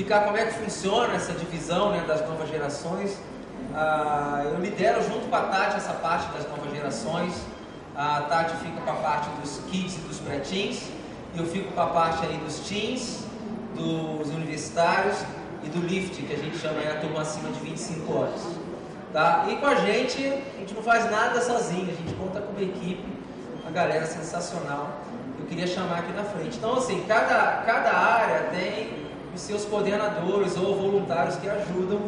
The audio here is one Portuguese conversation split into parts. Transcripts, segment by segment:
explicar como é que funciona essa divisão né, das novas gerações. Ah, eu lidero junto com a Tati essa parte das novas gerações. A Tati fica com a parte dos kids e dos pré-teens. Eu fico com a parte aí dos teens, dos universitários e do lift, que a gente chama aí a turma acima de 25 anos. Tá? E com a gente, a gente não faz nada sozinho, a gente conta com uma equipe, uma galera sensacional. Eu queria chamar aqui na frente. Então, assim, cada, cada área tem os seus coordenadores ou voluntários que ajudam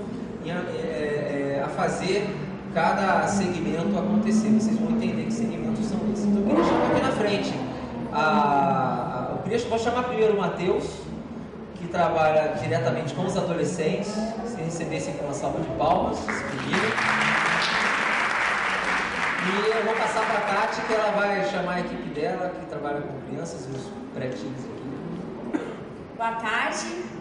a, é, é, a fazer cada segmento acontecer. Vocês vão entender que segmentos são esses. Então, queria chamar aqui na frente. A, a, eu queria, vou chamar primeiro o Matheus, que trabalha diretamente com os adolescentes. Se recebessem com uma salva de palmas, se E eu vou passar para a Tati, que ela vai chamar a equipe dela, que trabalha com crianças os pré-teens aqui. Boa tarde.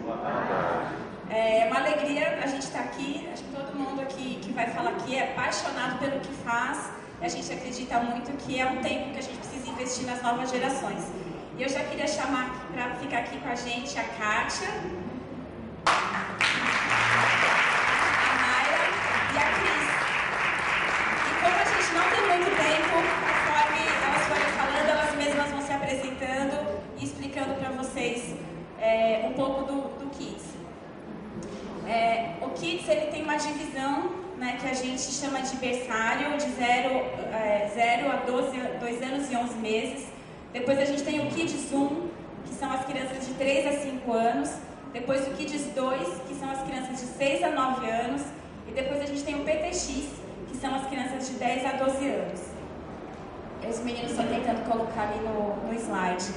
É uma alegria a gente estar aqui. Acho que todo mundo aqui que vai falar aqui é apaixonado pelo que faz. A gente acredita muito que é um tempo que a gente precisa investir nas novas gerações. E eu já queria chamar para ficar aqui com a gente a Kátia, a Mayra e a Cris. E como a gente não tem muito tempo, conforme elas forem falando, elas mesmas vão se apresentando e explicando para vocês é, um pouco do, do Kids. É, o Kids ele tem uma divisão né, que a gente chama de berçário, de 0 é, a 12, 2 anos e 11 meses. Depois a gente tem o Kids 1, que são as crianças de 3 a 5 anos. Depois o Kids 2, que são as crianças de 6 a 9 anos. E depois a gente tem o PTX, que são as crianças de 10 a 12 anos. Os meninos estão tentando colocar ali no, no slide.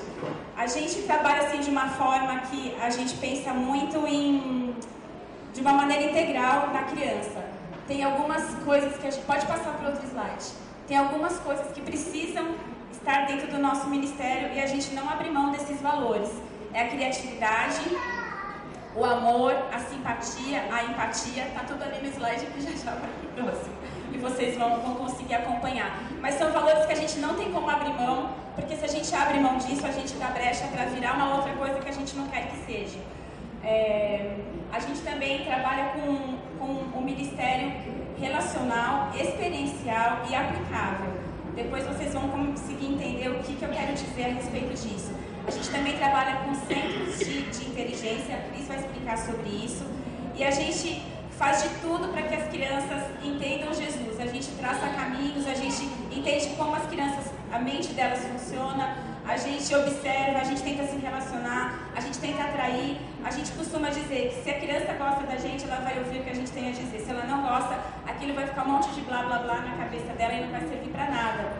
A gente trabalha assim de uma forma que a gente pensa muito em de uma maneira integral na criança. Tem algumas coisas que a gente pode passar para outro slide. Tem algumas coisas que precisam estar dentro do nosso ministério e a gente não abre mão desses valores. É a criatividade, o amor, a simpatia, a empatia, tá tudo ali no slide que já já vai pro próximo. E vocês vão, vão conseguir acompanhar. Mas são valores que a gente não tem como abrir mão, porque se a gente abre mão disso, a gente dá brecha para virar uma outra coisa que a gente não quer que seja. É, a gente também trabalha com, com o ministério relacional, experiencial e aplicável. Depois vocês vão conseguir entender o que, que eu quero dizer a respeito disso. A gente também trabalha com centros de, de inteligência, a Cris vai explicar sobre isso. E a gente faz de tudo para que as crianças entendam Jesus. A gente traça caminhos, a gente entende como as crianças, a mente delas funciona, a gente observa, a gente tenta se relacionar, a gente tenta atrair. A gente costuma dizer que se a criança gosta da gente, ela vai ouvir o que a gente tem a dizer. Se ela não gosta, aquilo vai ficar um monte de blá blá blá na cabeça dela e não vai servir para nada.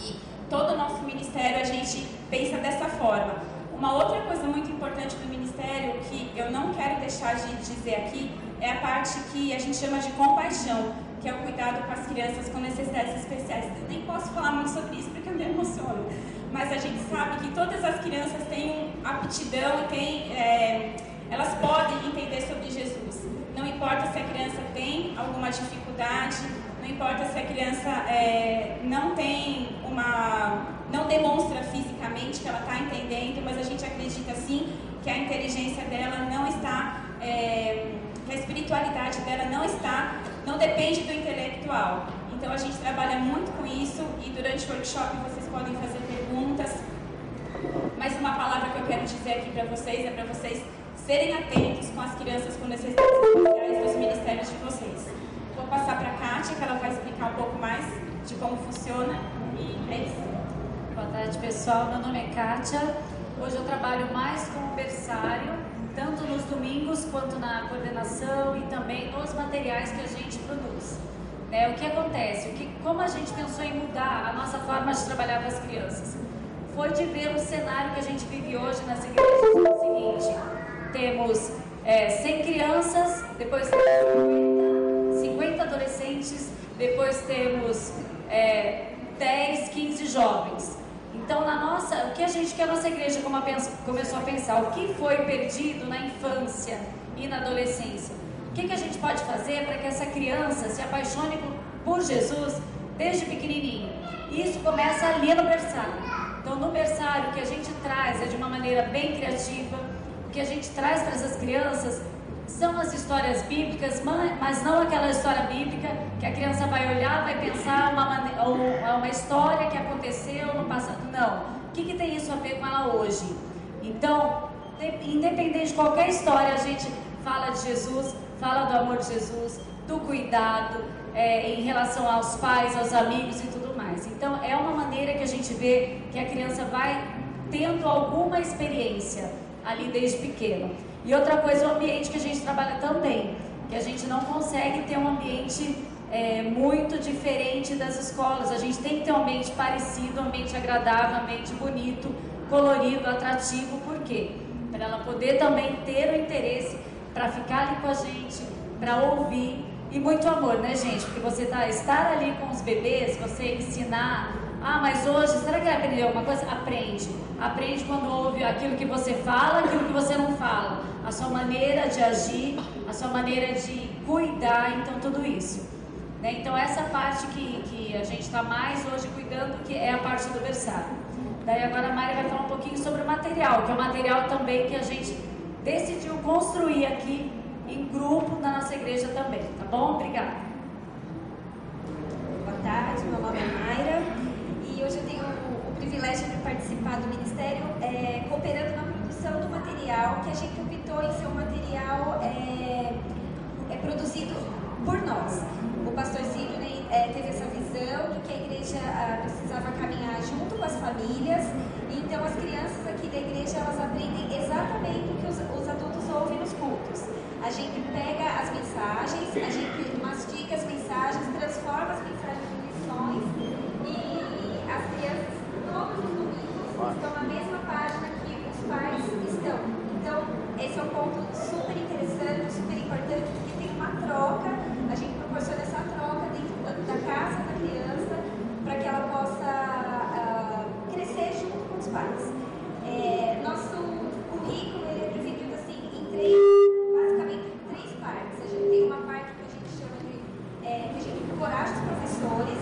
E todo o nosso ministério a gente pensa dessa forma. Uma outra coisa muito importante do ministério que eu não quero deixar de dizer aqui é a parte que a gente chama de compaixão, que é o cuidado com as crianças com necessidades especiais. Eu nem posso falar muito sobre isso porque eu me emociono mas a gente sabe que todas as crianças têm aptidão e têm, é, elas podem entender sobre Jesus. Não importa se a criança tem alguma dificuldade, não importa se a criança é, não tem uma, não demonstra fisicamente que ela está entendendo, mas a gente acredita sim que a inteligência dela não está, é, a espiritualidade dela não está, não depende do intelectual. Então a gente trabalha muito com isso e durante o workshop vocês podem fazer perguntas. Mas uma palavra que eu quero dizer aqui para vocês é para vocês serem atentos com as crianças com necessidades especiais dos ministérios de vocês. Vou passar para a Kátia, que ela vai explicar um pouco mais de como funciona. E é isso. Boa tarde, pessoal. Meu nome é Kátia. Hoje eu trabalho mais com o berçário, tanto nos domingos quanto na coordenação e também nos materiais que a gente produz. Né? O que acontece? O que, como a gente pensou em mudar a nossa forma de trabalhar com as crianças? Foi de ver o cenário que a gente vive hoje nas igrejas. É o seguinte: temos é, 100 crianças, depois temos 50, adolescentes, depois temos é, 10, 15 jovens. Então, na nossa, o que a gente, que a nossa igreja começou a pensar, o que foi perdido na infância e na adolescência? O que, que a gente pode fazer para que essa criança se apaixone por Jesus desde pequenininho? Isso começa ali no berçário. Então, no berçário, o que a gente traz é de uma maneira bem criativa, que a gente traz para essas crianças são as histórias bíblicas, mas não aquela história bíblica que a criança vai olhar, vai pensar uma, uma história que aconteceu no passado. Não. O que, que tem isso a ver com ela hoje? Então, independente de qualquer história, a gente fala de Jesus, fala do amor de Jesus, do cuidado é, em relação aos pais, aos amigos e tudo mais. Então, é uma maneira que a gente vê que a criança vai tendo alguma experiência ali desde pequeno. E outra coisa, o ambiente que a gente trabalha também, que a gente não consegue ter um ambiente é, muito diferente das escolas. A gente tem que ter um ambiente parecido, um ambiente agradável, um ambiente bonito, colorido, atrativo. Por quê? Para ela poder também ter o interesse para ficar ali com a gente, para ouvir e muito amor, né, gente? Porque você tá estar ali com os bebês, você ensinar ah, mas hoje, será que aprendeu alguma coisa? Aprende. Aprende quando ouve aquilo que você fala, aquilo que você não fala. A sua maneira de agir, a sua maneira de cuidar, então tudo isso. Né? Então essa parte que, que a gente está mais hoje cuidando, que é a parte do berçário. Daí agora a Mari vai falar um pouquinho sobre o material, que é o material também que a gente decidiu construir aqui em grupo na nossa igreja também, tá bom? Obrigada. Boa tarde, meu nome é Mayra hoje eu tenho o privilégio de participar do Ministério é, cooperando na produção do material que a gente optou em ser um material é, é produzido por nós. O pastor Sidney é, teve essa visão de que a igreja a, precisava caminhar junto com as famílias, então as crianças aqui da igreja elas aprendem exatamente o que os, os adultos ouvem nos cultos. A gente pega as mensagens, a gente mastiga as mensagens, transforma as mensagens em lições as crianças todos os domingos estão na mesma página que os pais estão. Então, esse é um ponto super interessante, super importante, porque tem uma troca, a gente proporciona essa troca dentro da casa da criança para que ela possa uh, crescer junto com os pais. É, nosso currículo é dividido assim em três, basicamente em três partes. A gente tem uma parte que a gente chama de é, que a gente encoraja os professores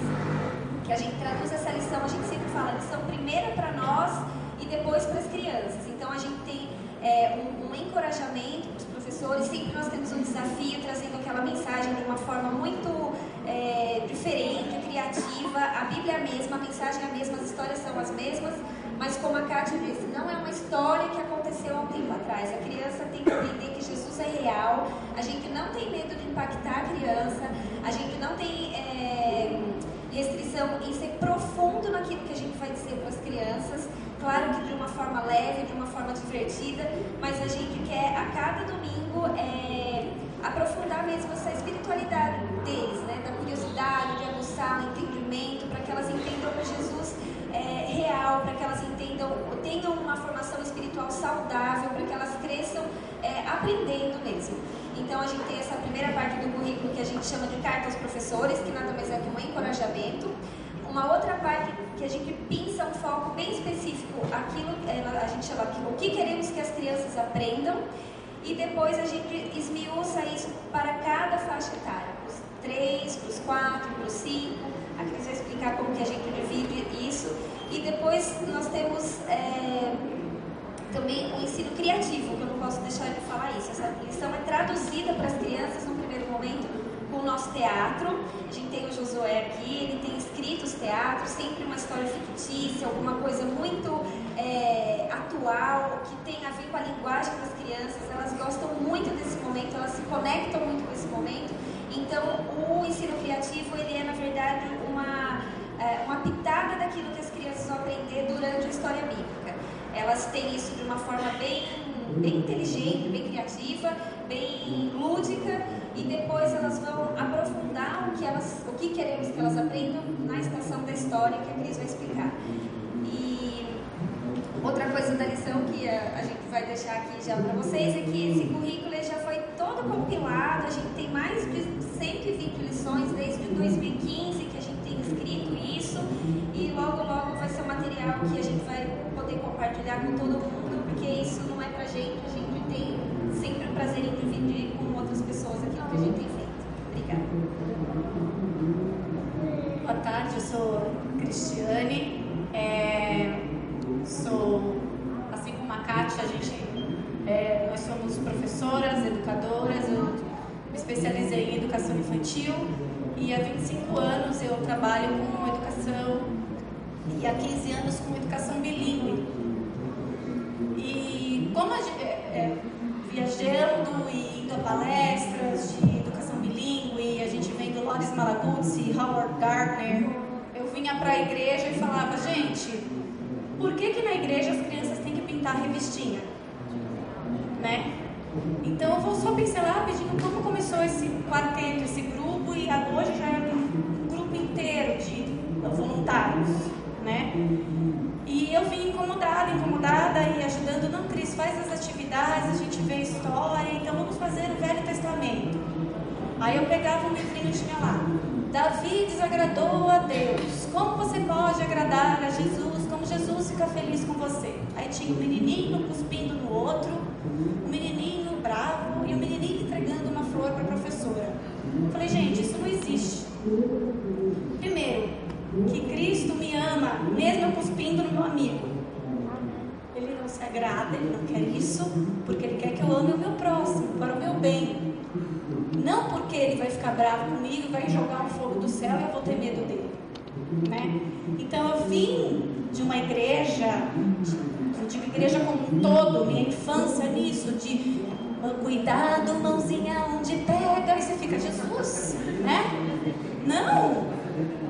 que a gente traduz essa lição, a gente sempre fala lição primeiro para nós e depois para as crianças. Então a gente tem é, um, um, encorajamento para os professores, sempre nós temos um desafio trazendo aquela mensagem de uma forma muito é, diferente, criativa. A Bíblia é a mesma, a mensagem é a mesma, as histórias são as mesmas, mas como a Kátia disse, não é uma história que aconteceu há um tempo atrás. A criança tem que entender que Jesus é real, a gente não tem medo de impactar a criança, a gente não tem. É, restrição em ser profundo naquilo que a gente vai dizer para as crianças, claro que de uma forma leve, de uma forma divertida, mas a gente quer a cada domingo é, aprofundar mesmo essa espiritualidade deles, né? da curiosidade, de aguçar o entendimento, para que elas entendam o Jesus é, real, para que elas entendam, tenham uma formação espiritual saudável, para que elas cresçam é, aprendendo mesmo. Então a gente tem essa primeira parte do currículo que a gente chama de carta aos professores, que nada mais é que um encorajamento. Uma outra parte que a gente pinça um foco bem específico, aquilo a gente chama o que queremos que as crianças aprendam, e depois a gente esmiuça isso para cada faixa etária, para os 3, para os 4, para os 5. A Cris vai explicar como que a gente divide isso. E depois nós temos é, também o ensino criativo, que eu não posso deixar de falar isso. Essa lição é traduzida para as crianças no primeiro momento o nosso teatro. A gente tem o Josué aqui, ele tem escrito os teatros, sempre uma história fictícia, alguma coisa muito é, atual, que tem a ver com a linguagem das crianças. Elas gostam muito desse momento, elas se conectam muito com esse momento. Então, o ensino criativo, ele é, na verdade, uma, é, uma pitada daquilo que as crianças vão aprender durante a história bíblica elas têm isso de uma forma bem, bem inteligente, bem criativa, bem lúdica e depois elas vão aprofundar o que, elas, o que queremos que elas aprendam na estação da história que a Cris vai explicar. E outra coisa da lição que a, a gente vai deixar aqui já para vocês é que esse currículo já foi todo compilado, a gente tem mais de 120 lições desde 2015 que a gente tem escrito isso e logo logo vai ser um material que a gente vai poder compartilhar com todo mundo, porque isso não é pra gente, a gente tem sempre o prazer em dividir com outras pessoas aquilo que a gente tem feito. Obrigada. Boa tarde, eu sou Cristiane, é, sou, assim como a Kátia, a gente é, professoras, educadoras, eu me especializei em educação infantil e há 25 anos eu trabalho com educação e há 15 anos com educação bilíngue. E como a, é, é, viajando e indo a palestras de educação bilíngue, a gente vendo Loris Malaguzzi, Howard Gardner, eu vinha para a igreja e falava, gente, por que, que na igreja as crianças têm que pintar revistinha? Né? Então eu vou só pincelar rapidinho como começou esse quarteto, esse grupo, e hoje já é um grupo inteiro de voluntários, né? E eu vim incomodada, incomodada e ajudando, não, Cris, faz as atividades, a gente vê a história, então vamos fazer o Velho Testamento. Aí eu pegava um livrinho e tinha lá, Davi desagradou a Deus, como você pode agradar a Jesus, como Jesus fica feliz com você? Aí tinha um menininho cuspindo no outro, um menininho bravo e um menininho entregando uma flor para a professora. Eu falei, gente, isso não existe. Primeiro, que Cristo me ama, mesmo cuspindo no meu amigo. Se agrada, ele não quer isso, porque ele quer que eu ame o meu próximo, para o meu bem. Não porque ele vai ficar bravo comigo vai jogar um fogo do céu e eu vou ter medo dele. Né? Então eu vim de uma igreja, eu digo igreja como um todo, minha infância nisso, de cuidado, mãozinha onde pega, e você fica, Jesus, né? Não!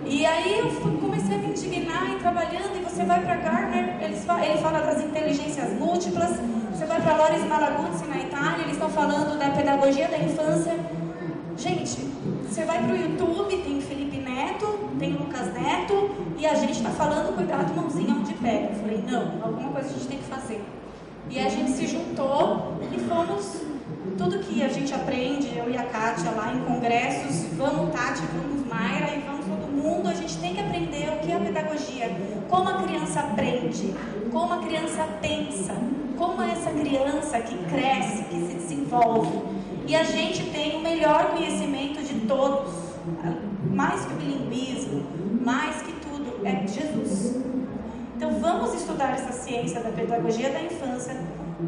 E aí eu comecei a me indignar e trabalhando, e você vai para Gardner, eles, ele fala das inteligências múltiplas, você vai para Loris Malaguzzi na Itália, eles estão falando da pedagogia da infância. Gente, você vai para o YouTube, tem Felipe Neto, tem Lucas Neto, e a gente está falando, cuidado, mãozinha onde pega. Eu falei, não, alguma coisa a gente tem que fazer. E a gente se juntou e fomos, tudo que a gente aprende, eu e a Kátia lá em congressos, vamos Tati, vamos Mayra e vamos mundo, a gente tem que aprender o que é a pedagogia, como a criança aprende, como a criança pensa, como é essa criança que cresce, que se desenvolve. E a gente tem o melhor conhecimento de todos, mais que o bilinguismo, mais que tudo, é Jesus. Então vamos estudar essa ciência da pedagogia da infância.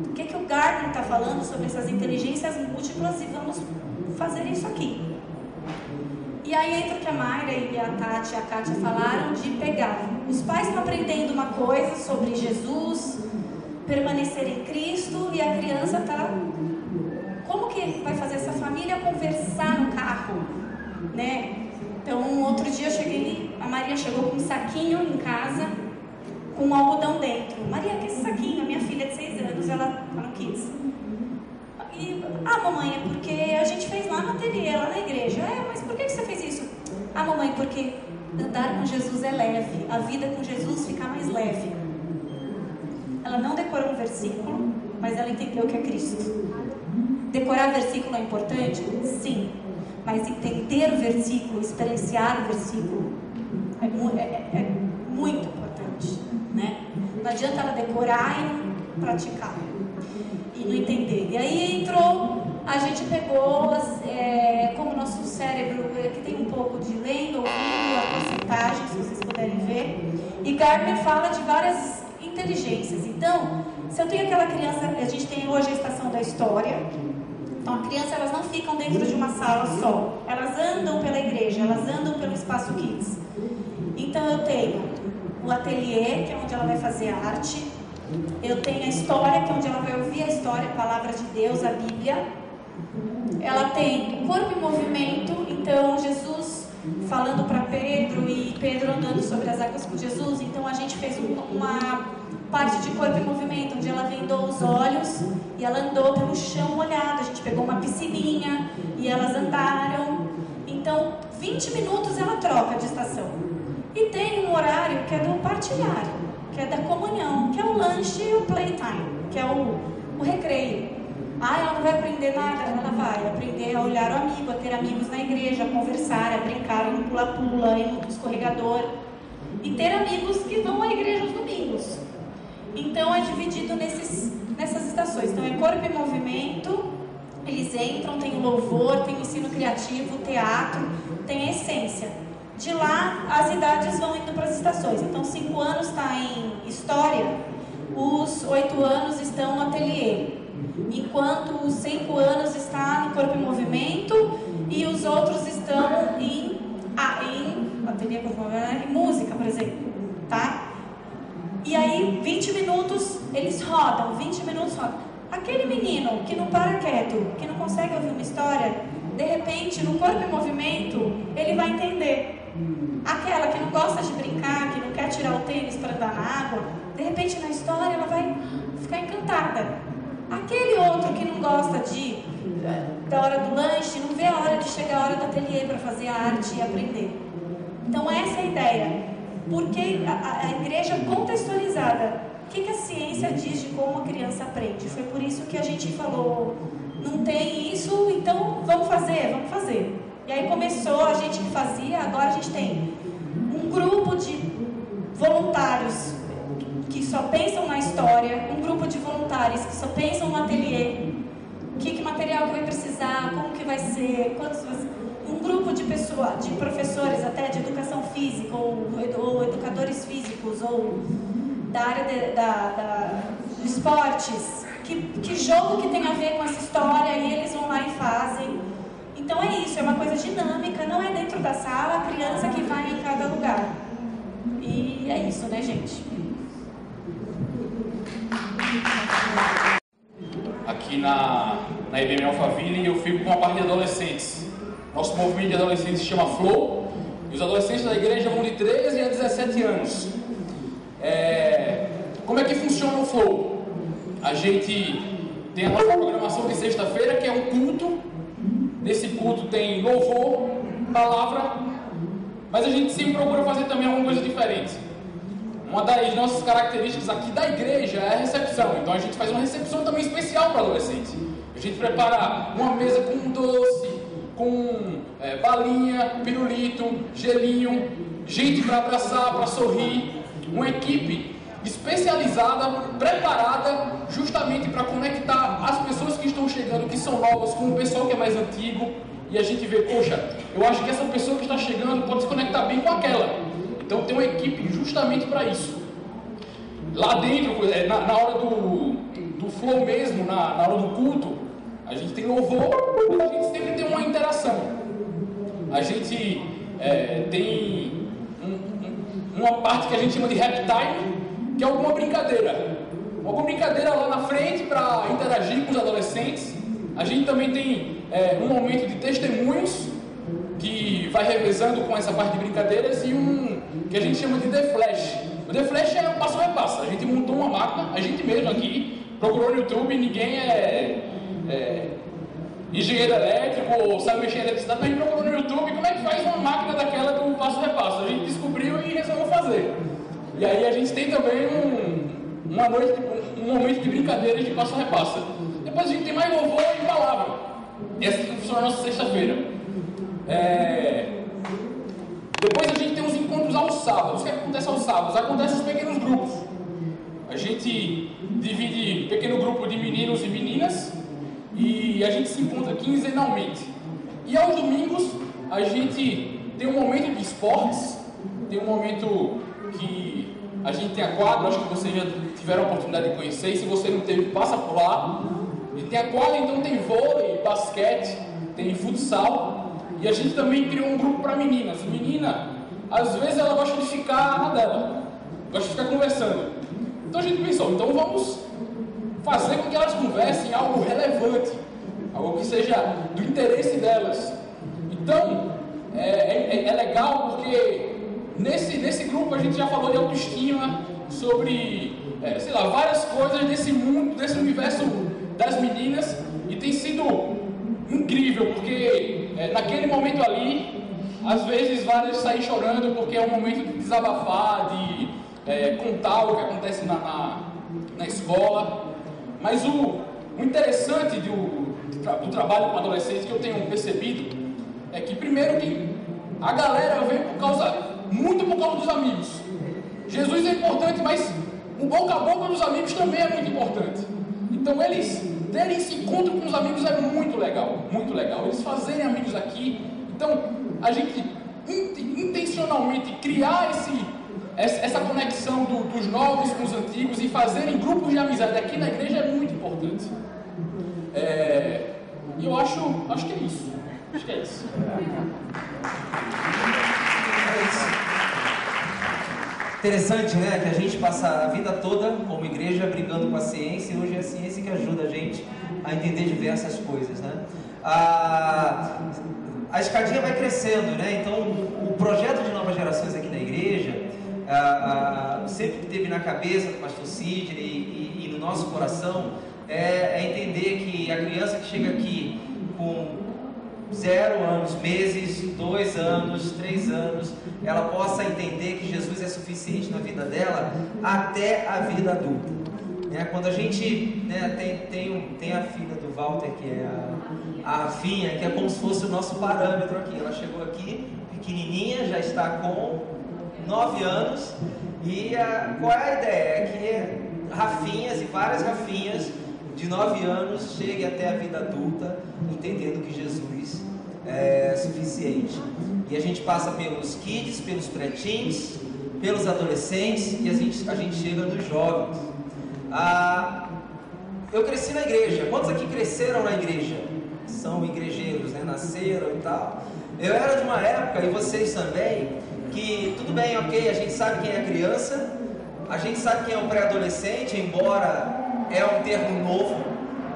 O que, que o Gardner está falando sobre essas inteligências múltiplas e vamos fazer isso aqui. E aí entra o que a Mayra e a Tati e a Kátia falaram de pegar. Os pais estão aprendendo uma coisa sobre Jesus, permanecer em Cristo, e a criança está. Como que vai fazer essa família conversar no carro? Né? Então, outro dia eu cheguei, a Maria chegou com um saquinho em casa com um algodão dentro. Maria, que é esse saquinho? A minha filha de 6 anos, ela no Kids. E, ah, mamãe, é porque a gente fez lá no ateliê, lá na igreja. É, mas por que você fez isso? Ah, mamãe, porque andar com Jesus é leve. A vida com Jesus fica mais leve. Ela não decorou um versículo, mas ela entendeu que é Cristo. Decorar versículo é importante? Sim. Mas entender o versículo, experienciar o versículo, é, é, é muito importante. Né? Não adianta ela decorar e praticar. E não entender. E aí entrou, a gente pegou, é, como nosso cérebro, aqui tem um pouco de lendo, ouvindo, a porcentagem, se vocês puderem ver. E Gardner fala de várias inteligências. Então, se eu tenho aquela criança, a gente tem hoje a estação da história. Então, a criança, elas não ficam dentro de uma sala só. Elas andam pela igreja, elas andam pelo espaço kids. Então, eu tenho o ateliê, que é onde ela vai fazer arte. Eu tenho a história, que é onde ela vai ouvir a história, a palavra de Deus, a Bíblia. Ela tem o corpo em movimento, então Jesus falando para Pedro e Pedro andando sobre as águas com Jesus. Então a gente fez uma parte de corpo em movimento, onde ela vendou os olhos e ela andou pelo chão molhado. A gente pegou uma piscininha e elas andaram. Então, 20 minutos ela troca de estação. E tem um horário que é do partilhar, que é da comunhão, que é o lanche e o playtime, que é o, o recreio. Ah, ela não vai aprender nada? Ela vai aprender a olhar o amigo, a ter amigos na igreja, a conversar, a brincar no pula-pula, no escorregador. E ter amigos que vão à igreja aos domingos. Então é dividido nesses, nessas estações. Então é corpo em movimento, eles entram, tem louvor, tem ensino criativo, teatro, tem essência. De lá, as idades vão indo para as estações. Então, cinco anos está em história, os oito anos estão no ateliê. enquanto os 5 anos está no corpo em movimento e os outros estão em, ah, em, ateliê, em música, por exemplo, tá? E aí, 20 minutos eles rodam, 20 minutos rodam. Aquele menino que não para quieto, que não consegue ouvir uma história, de repente, no corpo em movimento, ele vai entender. Aquela que não gosta de brincar, que não quer tirar o tênis para andar na água, de repente na história ela vai ficar encantada. Aquele outro que não gosta de da hora do lanche, não vê a hora de chegar a hora do ateliê para fazer a arte e aprender. Então essa é a ideia. Porque a, a igreja contextualizada, o que, que a ciência diz de como a criança aprende? Foi por isso que a gente falou, não tem isso, então vamos fazer, vamos fazer. E aí começou a gente que fazia, agora a gente tem um grupo de voluntários que só pensam na história, um grupo de voluntários que só pensam no ateliê, o que, que material que vai precisar, como que vai ser, quantos um grupo de pessoas, de professores até de educação física ou, ou educadores físicos ou da área de, da, da, de esportes, que, que jogo que tem a ver com essa história e eles vão lá e fazem. Então é isso, é uma coisa dinâmica, não é dentro da sala, a criança que vai em cada lugar. E é isso, né, gente? Aqui na, na IBM Alphaville eu fico com a parte de adolescentes. Nosso movimento de adolescentes se chama Flow. E os adolescentes da igreja vão de 13 a 17 anos. É, como é que funciona o Flow? A gente tem a nossa programação de sexta-feira, que é um culto. Nesse culto tem louvor, palavra, mas a gente sempre procura fazer também alguma coisa diferente. Uma das nossas características aqui da igreja é a recepção. Então a gente faz uma recepção também especial para adolescentes. A gente prepara uma mesa com doce, com é, balinha, pirulito, gelinho, gente para abraçar, para sorrir. Uma equipe especializada, preparada justamente para conectar as pessoas que estão chegando, que são novas, com o pessoal que é mais antigo. E a gente vê, poxa, eu acho que essa pessoa que está chegando pode se conectar bem com aquela. Então tem uma equipe justamente para isso. Lá dentro, é, na, na, hora do, do flow mesmo, na, na hora do culto, a gente tem louvor, a gente sempre tem uma interação. A gente é, tem um, um, uma parte que a gente chama de rap time, alguma brincadeira. Alguma brincadeira lá na frente para interagir com os adolescentes. A gente também tem é, um momento de testemunhos, que vai revezando com essa parte de brincadeiras, e um que a gente chama de The Flash. O The Flash é um passo a passo. A gente montou uma máquina, a gente mesmo aqui, procurou no YouTube, ninguém é, é engenheiro elétrico ou sabe mexer em eletricidade, mas a gente procurou no YouTube como é que faz uma máquina daquela do passo a repasso. A gente descobriu e resolveu fazer. E aí a gente tem também um, uma noite, um momento de brincadeiras de passo a repasso. Depois a gente tem mais louvor e palavra. Essa funciona a nossa sexta-feira. É... Depois a gente tem os encontros aos sábados. O que acontece aos sábados? Acontece os pequenos grupos. A gente divide pequeno grupo de meninos e meninas e a gente se encontra quinzenalmente. E aos domingos a gente tem um momento de esportes, tem um momento que a gente tem a quadra, acho que vocês já tiveram a oportunidade de conhecer, e se você não teve, passa por lá. E tem a quadra, então tem vôlei, basquete, tem futsal, e a gente também criou um grupo para meninas. Menina, às vezes ela gosta de ficar na dela, gosta de ficar conversando. Então a gente pensou, então vamos fazer com que elas conversem algo relevante, algo que seja do interesse delas. Então, é, é, é, legal porque nesse, nesse grupo a gente já falou de autoestima, sobre, é, sei lá, várias coisas desse mundo, desse universo das meninas, e tem sido incrível, porque é, naquele momento ali, às vezes várias saem chorando porque é um momento de desabafar, de é, contar o que acontece na, na, na escola. Mas o, o interessante do, do trabalho com adolescentes que eu tenho percebido é que primeiro que a galera vem por causa, muito por causa dos amigos. Jesus é importante, mas o boca a boca dos amigos também é muito importante. Então eles terem esse encontro com os amigos é muito legal, muito legal. Eles fazerem amigos aqui. Então a gente intencionalmente criar esse essa conexão do, dos novos com os antigos e fazerem grupos de amizade aqui na igreja é muito importante. E eu acho, acho que é isso. Acho que é isso. Interessante, né? Que a gente passa a vida toda como igreja brigando com a ciência e hoje é a ciência que ajuda a gente a entender diversas coisas, né? A, a escadinha vai crescendo, né? Então, o projeto de novas gerações aqui na igreja a, a, sempre teve na cabeça do pastor Sidney e, e, e no nosso coração é, é entender que a criança que chega aqui com zero anos, meses, dois anos, três anos, ela possa entender que Jesus é suficiente na vida dela até a vida adulta. É, quando a gente né, tem, tem, tem a filha do Walter, que é a, a Rafinha, que é como se fosse o nosso parâmetro aqui. Ela chegou aqui pequenininha, já está com nove anos, e a, qual é a ideia? É que Rafinhas e várias Rafinhas de 9 anos chegue até a vida adulta entendendo que Jesus é suficiente. E a gente passa pelos kids, pelos pretins, pelos adolescentes e a gente, a gente chega nos jovens. Ah, eu cresci na igreja. Quantos aqui cresceram na igreja? São igrejeiros, né? Nasceram e tal. Eu era de uma época, e vocês também, que tudo bem, ok, a gente sabe quem é criança, a gente sabe quem é um pré-adolescente, embora é um termo novo,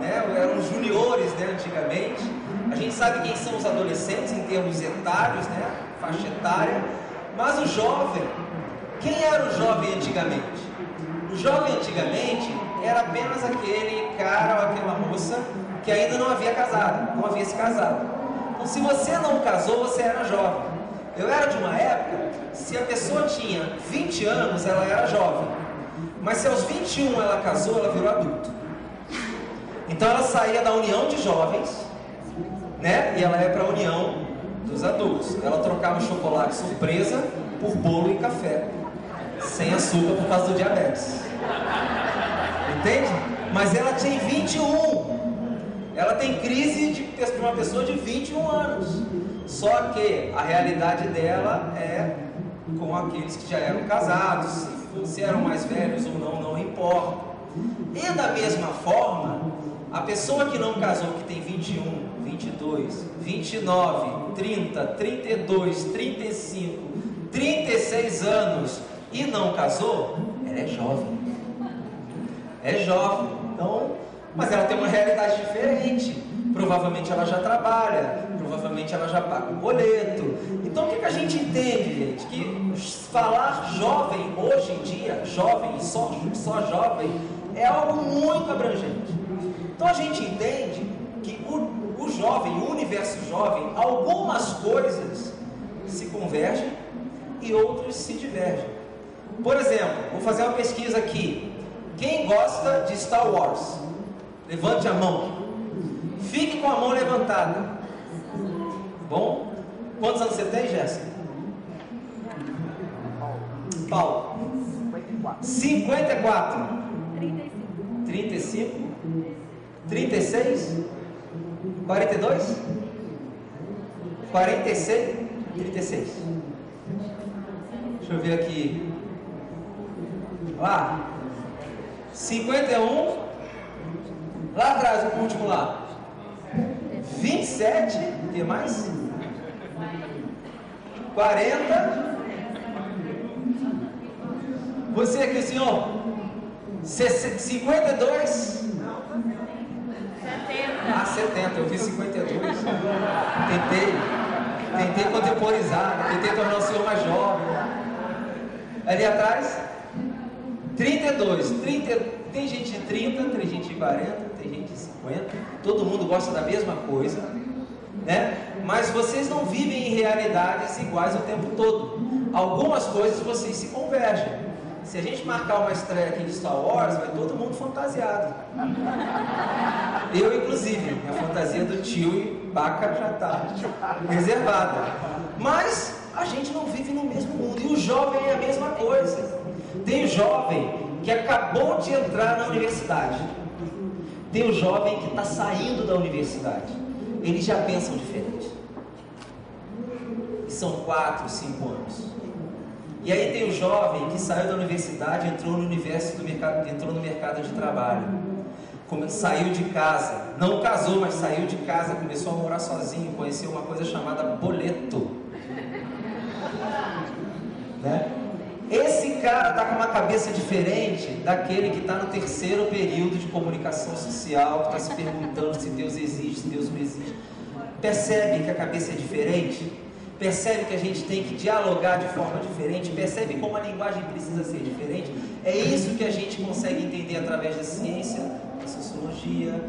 né? eram os juniores né, antigamente. A gente sabe quem são os adolescentes em termos etários, né? faixa etária, mas o jovem, quem era o jovem antigamente? O jovem antigamente era apenas aquele cara ou aquela moça que ainda não havia casado, não havia se casado. Então, se você não casou, você era jovem. Eu era de uma época, se a pessoa tinha 20 anos, ela era jovem. Mas se aos 21 ela casou, ela virou adulto. Então ela saía da união de jovens, né? E ela ia para a união dos adultos. Ela trocava chocolate surpresa por bolo e café, sem açúcar por causa do diabetes. Entende? Mas ela tinha 21. Ela tem crise de uma pessoa de 21 anos. Só que a realidade dela é com aqueles que já eram casados, se eram mais velhos ou não, não importa. E da mesma forma, a pessoa que não casou, que tem 21, 22, 29, 30, 32, 35, 36 anos e não casou, ela é jovem. É jovem. Então, mas ela tem uma realidade diferente. Provavelmente ela já trabalha, provavelmente ela já paga o boleto. Então o que, que a gente entende, gente? Que falar jovem hoje em dia, jovem, só, só jovem, é algo muito abrangente. Então a gente entende que o, o jovem, o universo jovem, algumas coisas se convergem e outras se divergem. Por exemplo, vou fazer uma pesquisa aqui. Quem gosta de Star Wars? Levante a mão. Fique com a mão levantada. Bom? Quantos anos você tem, Jéssica? Paulo? 54. 35. 36. 42. 46. 36. Deixa eu ver aqui. Lá. 51. Lá atrás, o último lá. 27. O que mais? 40. Você aqui, senhor? 52? 70. Ah, 70. Eu vi 52. Tentei. Tentei contemporizar. Né? Tentei tornar o senhor mais jovem. Ali atrás? 32. 30, tem gente de 30, tem gente de 40, tem gente de 50. Todo mundo gosta da mesma coisa. Né? Mas vocês não vivem em realidades iguais o tempo todo. Algumas coisas vocês se convergem. Se a gente marcar uma estreia aqui de Star Wars, vai todo mundo fantasiado. Eu, inclusive, a fantasia do tio e Baca já está reservada. Mas a gente não vive no mesmo mundo. E o jovem é a mesma coisa. Tem jovem que acabou de entrar na universidade. Tem o jovem que está saindo da universidade. Eles já pensam diferente. E são quatro, cinco anos. E aí tem o jovem que saiu da universidade, entrou no universo do mercado, entrou no mercado de trabalho. saiu de casa, não casou, mas saiu de casa, começou a morar sozinho, conheceu uma coisa chamada boleto. Né? Esse cara está com uma cabeça diferente daquele que está no terceiro período de comunicação social, que está se perguntando se Deus existe, se Deus não existe. Percebe que a cabeça é diferente? Percebe que a gente tem que dialogar de forma diferente? Percebe como a linguagem precisa ser diferente? É isso que a gente consegue entender através da ciência, da sociologia,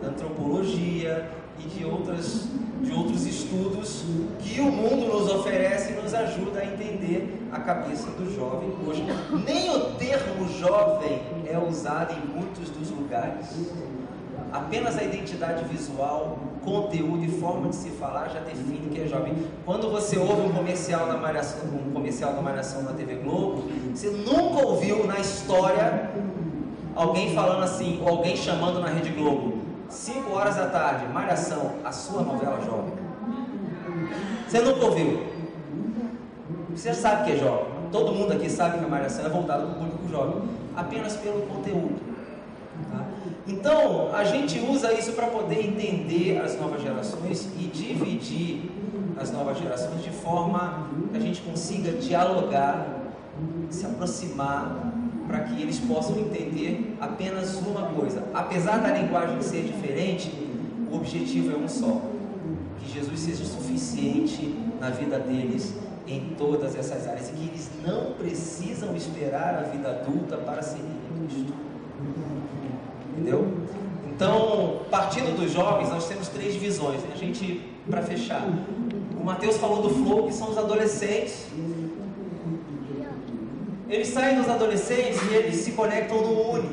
da antropologia e de, outras, de outros estudos que o mundo nos oferece e nos ajuda a entender a cabeça do jovem hoje. Nem o termo jovem é usado em muitos dos lugares. Apenas a identidade visual, conteúdo e forma de se falar já define que é jovem. Quando você ouve um comercial da Malhação, um comercial da Malhação na TV Globo, você nunca ouviu na história alguém falando assim, ou alguém chamando na Rede Globo, 5 horas da tarde, Malhação, a sua novela jovem. Você nunca ouviu. Você sabe que é jovem. Todo mundo aqui sabe que a Malhação é voltada para o público jovem, apenas pelo conteúdo. Tá? Então, a gente usa isso para poder entender as novas gerações e dividir as novas gerações de forma que a gente consiga dialogar, se aproximar, para que eles possam entender apenas uma coisa. Apesar da linguagem ser diferente, o objetivo é um só: que Jesus seja suficiente na vida deles em todas essas áreas e que eles não precisam esperar a vida adulta para seguir Cristo. Entendeu? Então, partindo dos jovens, nós temos três visões. Né? A gente, para fechar, o Mateus falou do flow, que são os adolescentes. Eles saem dos adolescentes e eles se conectam no Uni,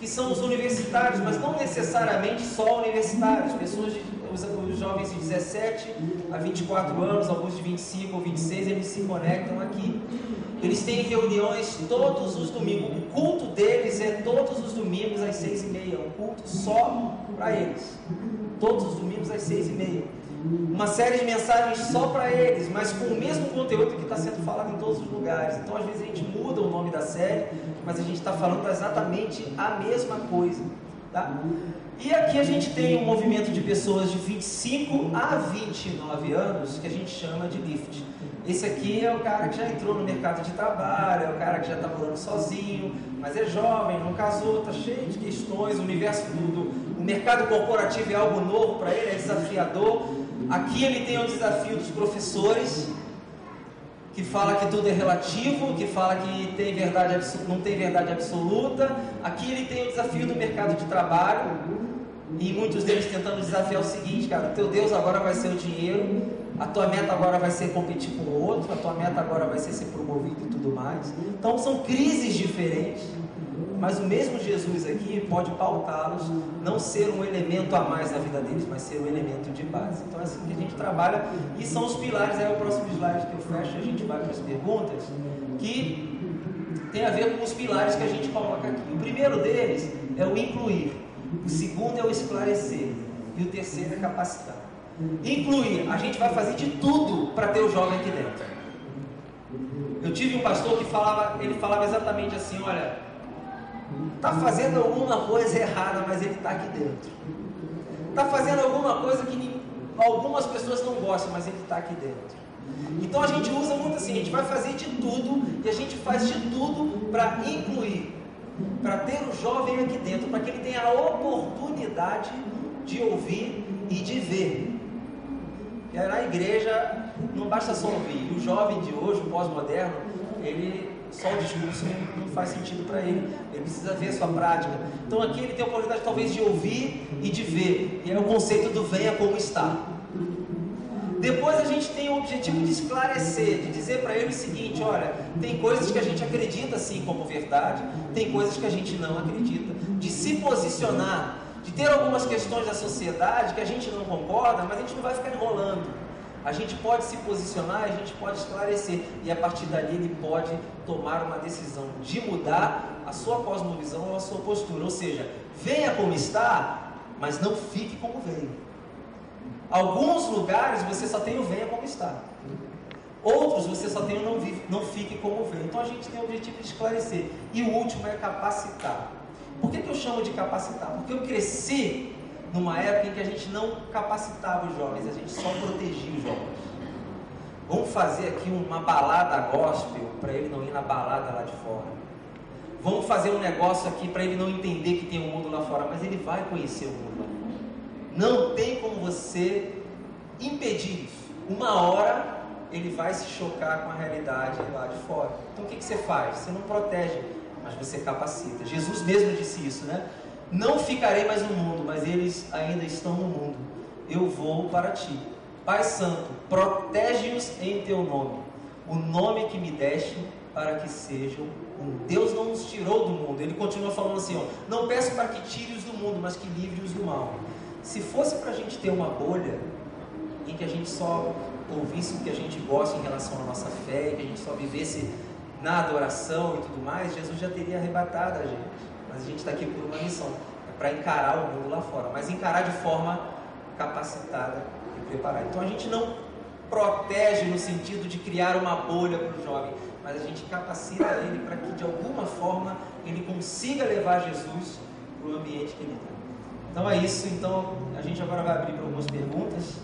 que são os universitários, mas não necessariamente só universitários, pessoas de, os, jovens de 17 a 24 anos, alguns de 25 ou 26, eles se conectam aqui. Eles têm reuniões todos os domingos. O culto deles é todos os domingos às seis e meia. Um culto só para eles. Todos os domingos às seis e meia. Uma série de mensagens só para eles, mas com o mesmo conteúdo que está sendo falado em todos os lugares. Então, às vezes, a gente muda o nome da série, mas a gente está falando exatamente a mesma coisa. Tá? E aqui a gente tem um movimento de pessoas de 25 a 29 anos que a gente chama de lift. Esse aqui é o cara que já entrou no mercado de trabalho, é o cara que já está morando sozinho, mas é jovem, não casou, está cheio de questões, o universo do, do o mercado corporativo é algo novo para ele, é desafiador. Aqui ele tem o desafio dos professores, que fala que tudo é relativo, que fala que tem verdade, não tem verdade absoluta. Aqui ele tem o desafio do mercado de trabalho, e muitos deles tentando desafiar o seguinte, cara, teu Deus agora vai ser o dinheiro, a tua meta agora vai ser competir com o outro, a tua meta agora vai ser ser promovido e tudo mais. Então são crises diferentes, mas o mesmo Jesus aqui pode pautá-los, não ser um elemento a mais na vida deles, mas ser um elemento de base. Então é assim que a gente trabalha e são os pilares. Aí é o próximo slide que eu fecho, a gente vai para as perguntas, que tem a ver com os pilares que a gente coloca aqui. O primeiro deles é o incluir, o segundo é o esclarecer e o terceiro é capacitar. Incluir, a gente vai fazer de tudo para ter o jovem aqui dentro. Eu tive um pastor que falava, ele falava exatamente assim, olha, está fazendo alguma coisa errada, mas ele está aqui dentro. Está fazendo alguma coisa que algumas pessoas não gostam, mas ele está aqui dentro. Então a gente usa muito assim, a gente vai fazer de tudo e a gente faz de tudo para incluir, para ter o jovem aqui dentro, para que ele tenha a oportunidade de ouvir e de ver. E na igreja não basta só ouvir. O jovem de hoje, o pós-moderno, ele só o discurso não, faz sentido para ele. Ele precisa ver a sua prática. Então aqui ele tem a oportunidade talvez de ouvir e de ver. E é o conceito do venha como está. Depois a gente tem o objetivo de esclarecer, de dizer para ele o seguinte: olha, tem coisas que a gente acredita sim como verdade, tem coisas que a gente não acredita. De se posicionar de ter algumas questões da sociedade que a gente não concorda, mas a gente não vai ficar enrolando. A gente pode se posicionar, a gente pode esclarecer e a partir dali ele pode tomar uma decisão de mudar a sua cosmovisão ou a sua postura. Ou seja, venha como está, mas não fique como veio. Alguns lugares você só tem o venha como está. Outros você só tem o não, vive, não fique como veio. Então a gente tem o objetivo de esclarecer. E o último é capacitar. Por que, que eu chamo de capacitar? Porque eu cresci numa época em que a gente não capacitava os jovens, a gente só protegia. Vamos fazer aqui uma balada gospel para ele não ir na balada lá de fora. Vamos fazer um negócio aqui para ele não entender que tem um mundo lá fora, mas ele vai conhecer o mundo. Não tem como você impedir isso. Uma hora ele vai se chocar com a realidade lá de fora. Então o que, que você faz? Você não protege, mas você capacita. Jesus mesmo disse isso, né? Não ficarei mais no mundo, mas eles ainda estão no mundo. Eu vou para ti. Pai Santo, protege-os em teu nome, o nome que me deste para que sejam um. Deus não nos tirou do mundo. Ele continua falando assim: ó, não peço para que tire-os do mundo, mas que livre-os do mal. Se fosse para a gente ter uma bolha em que a gente só ouvisse o que a gente gosta em relação à nossa fé, que a gente só vivesse na adoração e tudo mais, Jesus já teria arrebatado a gente. Mas a gente está aqui por uma missão, é para encarar o mundo lá fora, mas encarar de forma capacitada preparada. Então a gente não protege no sentido de criar uma bolha para o jovem, mas a gente capacita ele para que de alguma forma ele consiga levar Jesus para o ambiente que ele está. Então é isso. Então a gente agora vai abrir para algumas perguntas.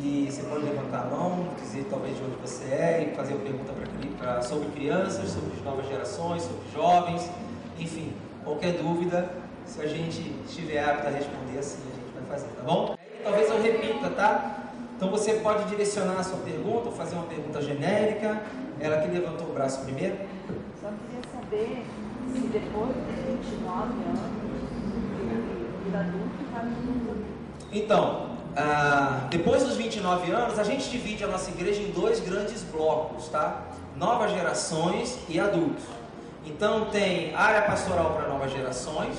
E você pode levantar a mão, dizer talvez de onde você é e fazer uma pergunta pra, pra, sobre crianças, sobre novas gerações, sobre jovens, enfim, qualquer dúvida, se a gente estiver apto a responder assim, a gente vai fazer, tá bom? Talvez eu repita, tá? Então você pode direcionar a sua pergunta, fazer uma pergunta genérica. Ela que levantou o braço primeiro. Só queria saber se depois dos 29 anos, vida adulto, está no Então, ah, depois dos 29 anos, a gente divide a nossa igreja em dois grandes blocos, tá? Novas gerações e adultos. Então tem área pastoral para novas gerações,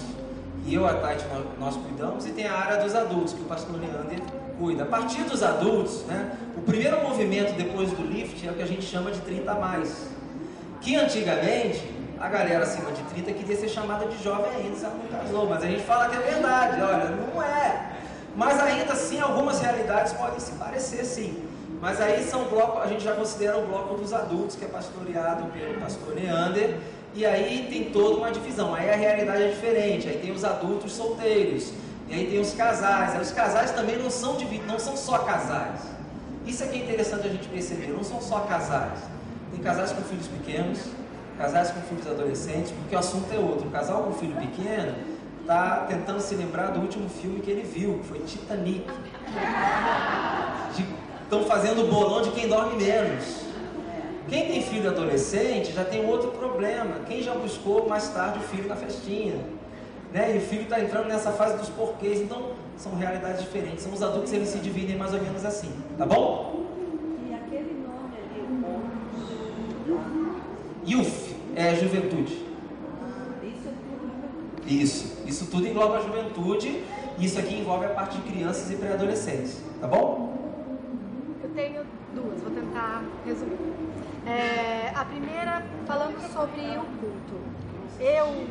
eu, a Tati, nós, cuidamos, e tem a área dos adultos, que o pastor Leander cuida. A partir dos adultos, né, o primeiro movimento depois do lift é o que a gente chama de 30 a mais. Que antigamente, a galera acima de 30 queria ser chamada de jovem ainda, se não casou, mas a gente fala que é verdade, olha, não é. Mas ainda assim, algumas realidades podem se parecer sim. Mas aí são bloco, a gente já considera o bloco dos adultos, que é pastoreado pelo pastor Neander, e aí tem toda uma divisão. Aí a realidade é diferente. Aí tem os adultos solteiros, e aí tem os casais. Aí os casais também não são não são só casais. Isso é que é interessante a gente perceber, não são só casais. Tem casais com filhos pequenos, casais com filhos adolescentes, porque o assunto é outro. O casal com filho pequeno está tentando se lembrar do último filme que ele viu, que foi Titanic. Estão fazendo bolão de quem dorme menos. Quem tem filho adolescente já tem outro problema. Quem já buscou mais tarde o filho na festinha? Né? E o filho está entrando nessa fase dos porquês. Então, são realidades diferentes. São os adultos, eles se dividem mais ou menos assim. Tá bom? E aquele nome ali, Youth, é juventude. Isso, isso tudo engloba a juventude. Isso aqui envolve a parte de crianças e pré-adolescentes, tá bom? Eu tenho duas, vou tentar resumir. É, a primeira, falando sobre o culto. Eu,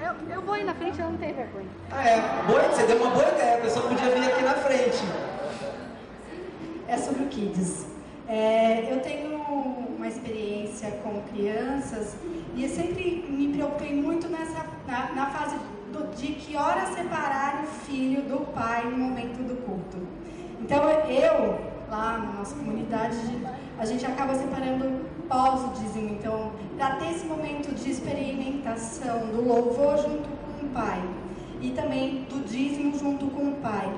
eu, eu vou ir na frente, eu não tenho vergonha. Ah, é. Boa, você deu uma boa ideia, a pessoa podia vir aqui na frente. É sobre o Kids. É, eu tenho uma experiência com crianças e eu sempre me preocupei muito nessa, na, na fase do, de que hora separar o filho do pai no momento do culto. Então eu, lá na nossa comunidade, a gente acaba separando pós o dízimo. Então, para ter esse momento de experimentação do louvor junto com o pai e também do dízimo junto com o pai.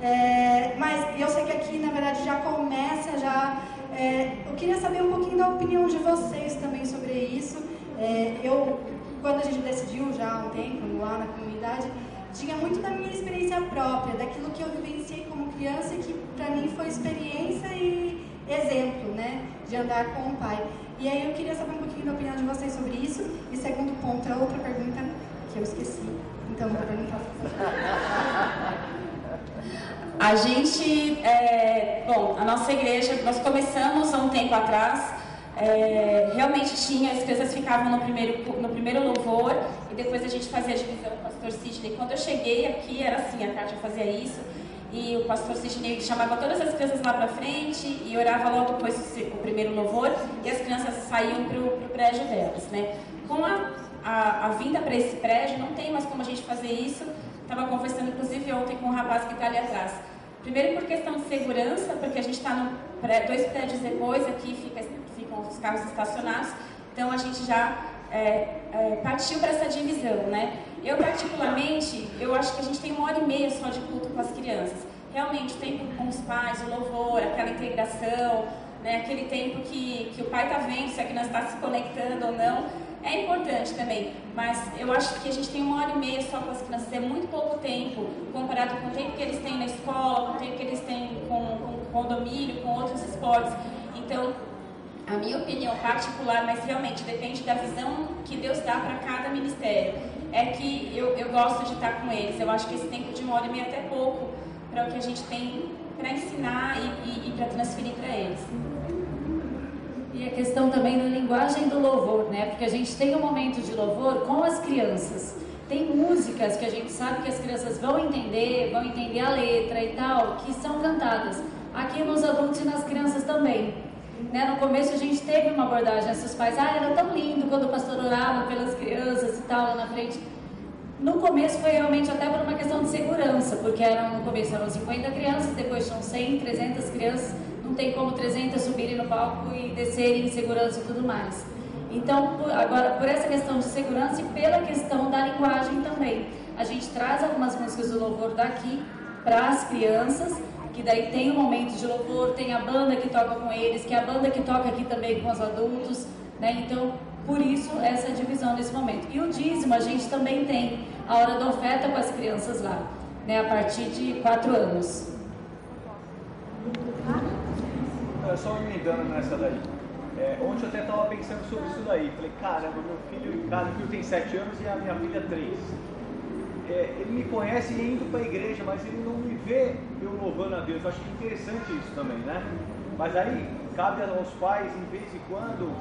É, mas eu sei que aqui, na verdade, já começa já. É, eu queria saber um pouquinho da opinião de vocês também sobre isso. É, eu, quando a gente decidiu já há um tempo lá na comunidade, tinha muito da minha experiência própria, daquilo que eu vivenciei como criança e que para mim foi experiência e exemplo, né, de andar com o pai. E aí eu queria saber um pouquinho da opinião de vocês sobre isso. E segundo ponto é outra pergunta que eu esqueci. Então vou perguntar. A gente, é, bom, a nossa igreja, nós começamos há um tempo atrás é, realmente tinha, as crianças ficavam no primeiro, no primeiro louvor e depois a gente fazia a divisão com o pastor Sidney. Quando eu cheguei aqui, era assim, a Kátia fazia isso e o pastor Sidney chamava todas as crianças lá para frente e orava logo depois o primeiro louvor e as crianças saíam para o prédio delas, né? Com a, a, a vinda para esse prédio, não tem mais como a gente fazer isso. Estava conversando, inclusive, ontem com um rapaz que está ali atrás. Primeiro por questão de segurança, porque a gente está dois prédios depois, aqui fica, ficam os carros estacionados, então a gente já é, é, partiu para essa divisão, né? Eu, particularmente, eu acho que a gente tem uma hora e meia só de culto com as crianças. Realmente, o tempo com os pais, o louvor, aquela integração, né? aquele tempo que, que o pai está vendo se a criança está se conectando ou não, é importante também. Mas eu acho que a gente tem uma hora e meia só com as crianças, é muito pouco tempo comparado com o tempo que eles têm na escola, com o tempo que eles têm com, com condomínio, com outros esportes. Então, a minha opinião particular, mas realmente depende da visão que Deus dá para cada ministério, é que eu, eu gosto de estar com eles. Eu acho que esse tempo de uma hora e meia é até pouco para o que a gente tem para ensinar e, e, e para transferir para eles. E a questão também da linguagem do louvor, né? Porque a gente tem um momento de louvor com as crianças. Tem músicas que a gente sabe que as crianças vão entender, vão entender a letra e tal, que são cantadas. Aqui nos adultos e nas crianças também. Né? No começo a gente teve uma abordagem, esses pais, ah, era tão lindo quando o pastor orava pelas crianças e tal lá na frente. No começo foi realmente até por uma questão de segurança, porque eram, no começo eram 50 crianças, depois tinham 100, 300 crianças, não tem como 300 subirem no palco e descerem em segurança e tudo mais. Então, agora, por essa questão de segurança e pela questão da linguagem também, a gente traz algumas músicas do louvor daqui para as crianças que daí tem um momento de louvor, tem a banda que toca com eles, que é a banda que toca aqui também com os adultos, né? Então, por isso essa divisão nesse momento. E o dízimo a gente também tem a hora da oferta com as crianças lá, né? A partir de quatro anos. É, só emendando nessa daí. É, ontem eu até estava pensando sobre isso daí. Falei, caramba, meu filho, cara, meu filho tem sete anos e a minha filha três é, ele me conhece indo para a igreja, mas ele não me vê eu louvando a Deus. Eu acho que interessante isso também, né? Mas aí cabe aos pais, em vez de quando,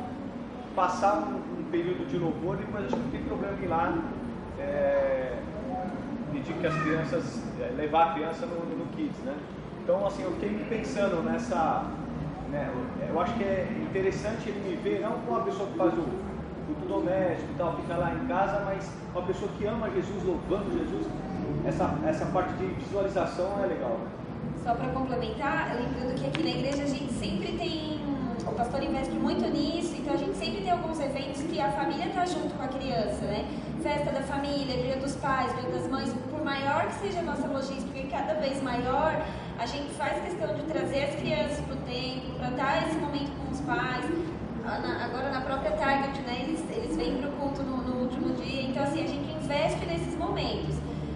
passar um, um período de louvor, depois acho que não tem problema ir lá é, pedir que as crianças, é, levar a criança no, no Kids, né? Então, assim, eu fiquei pensando nessa. Né, eu acho que é interessante ele me ver, não como uma pessoa que faz o culto doméstico e tal, fica lá em casa, mas uma pessoa que ama Jesus, louvando Jesus, essa, essa parte de visualização é legal. Né? Só para complementar, lembrando que aqui na igreja a gente sempre tem, o pastor investe muito nisso, então a gente sempre tem alguns eventos que a família está junto com a criança, né? Festa da família, dia dos pais, dia das mães, por maior que seja a nossa logística e cada vez maior, a gente faz questão de trazer as crianças para o tempo, para esse momento com os pais, na, agora na própria Target, né, eles, eles vêm para o culto no, no, último dia, então assim, a gente investe nesses momentos,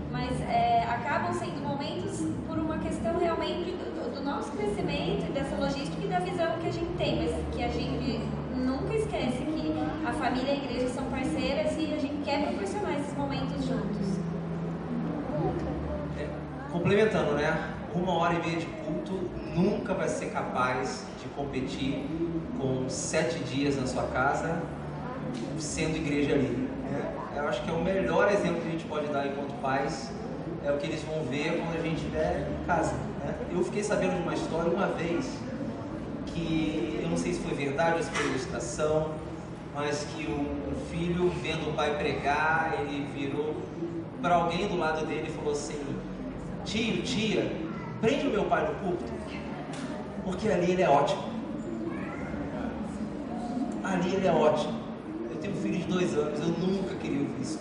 mas é, acabam sendo momentos por uma questão realmente do, do, nosso crescimento e dessa logística e da visão que a gente tem, mas que a gente nunca esquece que a família e a igreja são parceiras e a gente quer proporcionar esses momentos juntos. É, complementando, né? Uma hora e meia de culto nunca vai ser capaz de competir com sete dias na sua casa, sendo igreja ali. É, eu acho que é o melhor exemplo que a gente pode dar enquanto pais, é o que eles vão ver quando a gente estiver em casa. Né? Eu fiquei sabendo de uma história uma vez, que eu não sei se foi verdade ou se foi ilustração, mas que um filho, vendo o pai pregar, ele virou para alguém do lado dele e falou assim: Tio, tia, prende o meu pai no púlpito, porque ali ele é ótimo ali ele é ótimo. Eu tenho um filho de dois anos, eu nunca queria ouvir isso.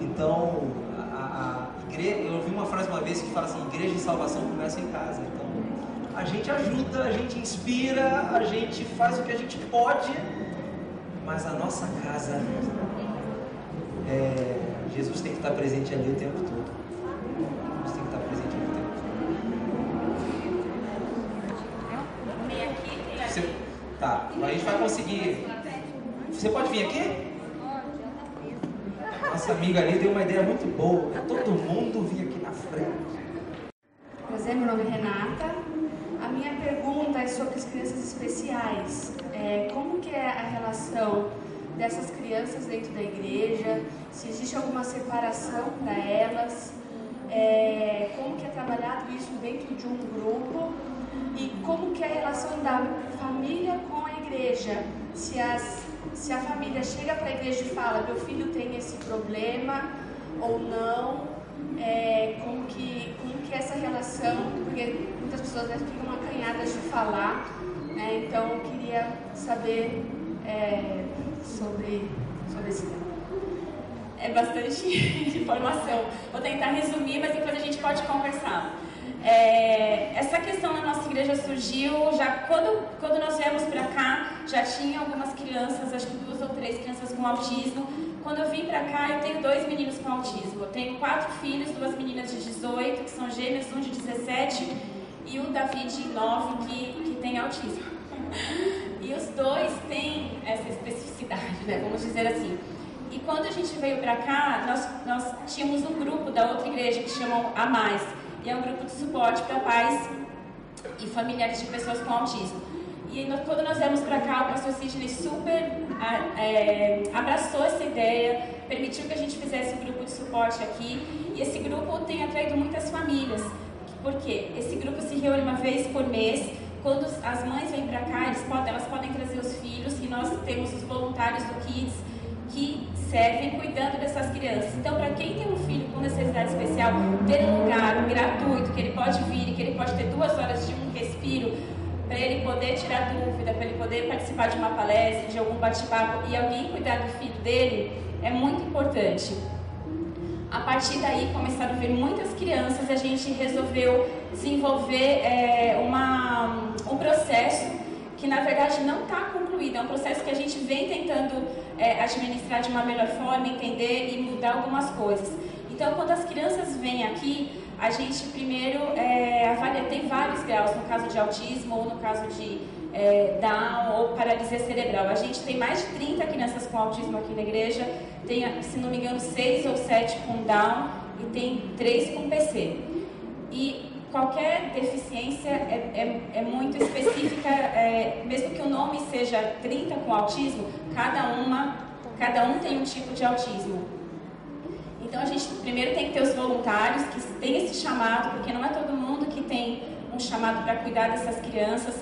Então, a, a igreja, eu ouvi uma frase uma vez que fala assim: igreja de salvação começa em casa. Então, a gente ajuda, a gente inspira, a gente faz o que a gente pode, mas a nossa casa, é, Jesus tem que estar presente ali o tempo todo. Conseguir. Você pode vir aqui? Nossa amiga ali deu uma ideia muito boa. Todo mundo vir aqui na frente. Prazer, meu nome é Renata. A minha pergunta é sobre as crianças especiais. É, como que é a relação dessas crianças dentro da igreja? Se existe alguma separação para elas? É, como que é trabalhado isso dentro de um grupo? e como que é a relação da família com igreja, se as se a família chega para a igreja e fala, meu filho tem esse problema ou não, é, como, que, como que é essa relação, porque muitas pessoas né, ficam acanhadas de falar, né? então eu queria saber é, sobre, sobre esse tema. É bastante informação. Vou tentar resumir, mas depois a gente pode conversar. É, essa questão na nossa igreja surgiu já quando, quando nós viemos para cá, já tinha algumas crianças, acho que duas ou três crianças com autismo. Quando eu vim para cá, eu tenho dois meninos com autismo. Eu tenho quatro filhos, duas meninas de 18, que são gêmeos, um de 17, e o Davi de 9, que, que tem autismo. E os dois têm essa especificidade, né? vamos dizer assim. E quando a gente veio para cá, nós, nós tínhamos um grupo da outra igreja que chamam A Mais e é um grupo de suporte para pais e familiares de pessoas com autismo. E quando nós viemos para cá, o pastor Sidney super é, abraçou essa ideia, permitiu que a gente fizesse um grupo de suporte aqui. E esse grupo tem atraído muitas famílias. Por quê? Esse grupo se reúne uma vez por mês. Quando as mães vêm para cá, podem, elas podem trazer os filhos e nós temos os voluntários do Kids que servem cuidando dessas crianças. Então, para quem tem um filho com necessidade especial, ter um lugar gratuito, que ele pode vir que ele pode ter duas horas de um respiro, para ele poder tirar dúvida, para ele poder participar de uma palestra, de algum bate-papo e alguém cuidar do filho dele, é muito importante. A partir daí começaram a vir muitas crianças e a gente resolveu desenvolver é, uma, um processo que na verdade não está concluído, é um processo que a gente vem tentando é, administrar de uma melhor forma, entender e mudar algumas coisas. Então, quando as crianças vêm aqui, a gente primeiro é, avalia, tem vários graus, no caso de autismo ou no caso de é, Down ou paralisia cerebral. A gente tem mais de 30 crianças com autismo aqui na igreja, tem, se não me engano, 6 ou 7 com Down e tem 3 com PC. E qualquer deficiência é, é, é muito específica, é, mesmo que o nome seja 30 com autismo, cada uma, cada um tem um tipo de autismo. Então a gente primeiro tem que ter os voluntários que têm esse chamado, porque não é todo mundo que tem um chamado para cuidar dessas crianças.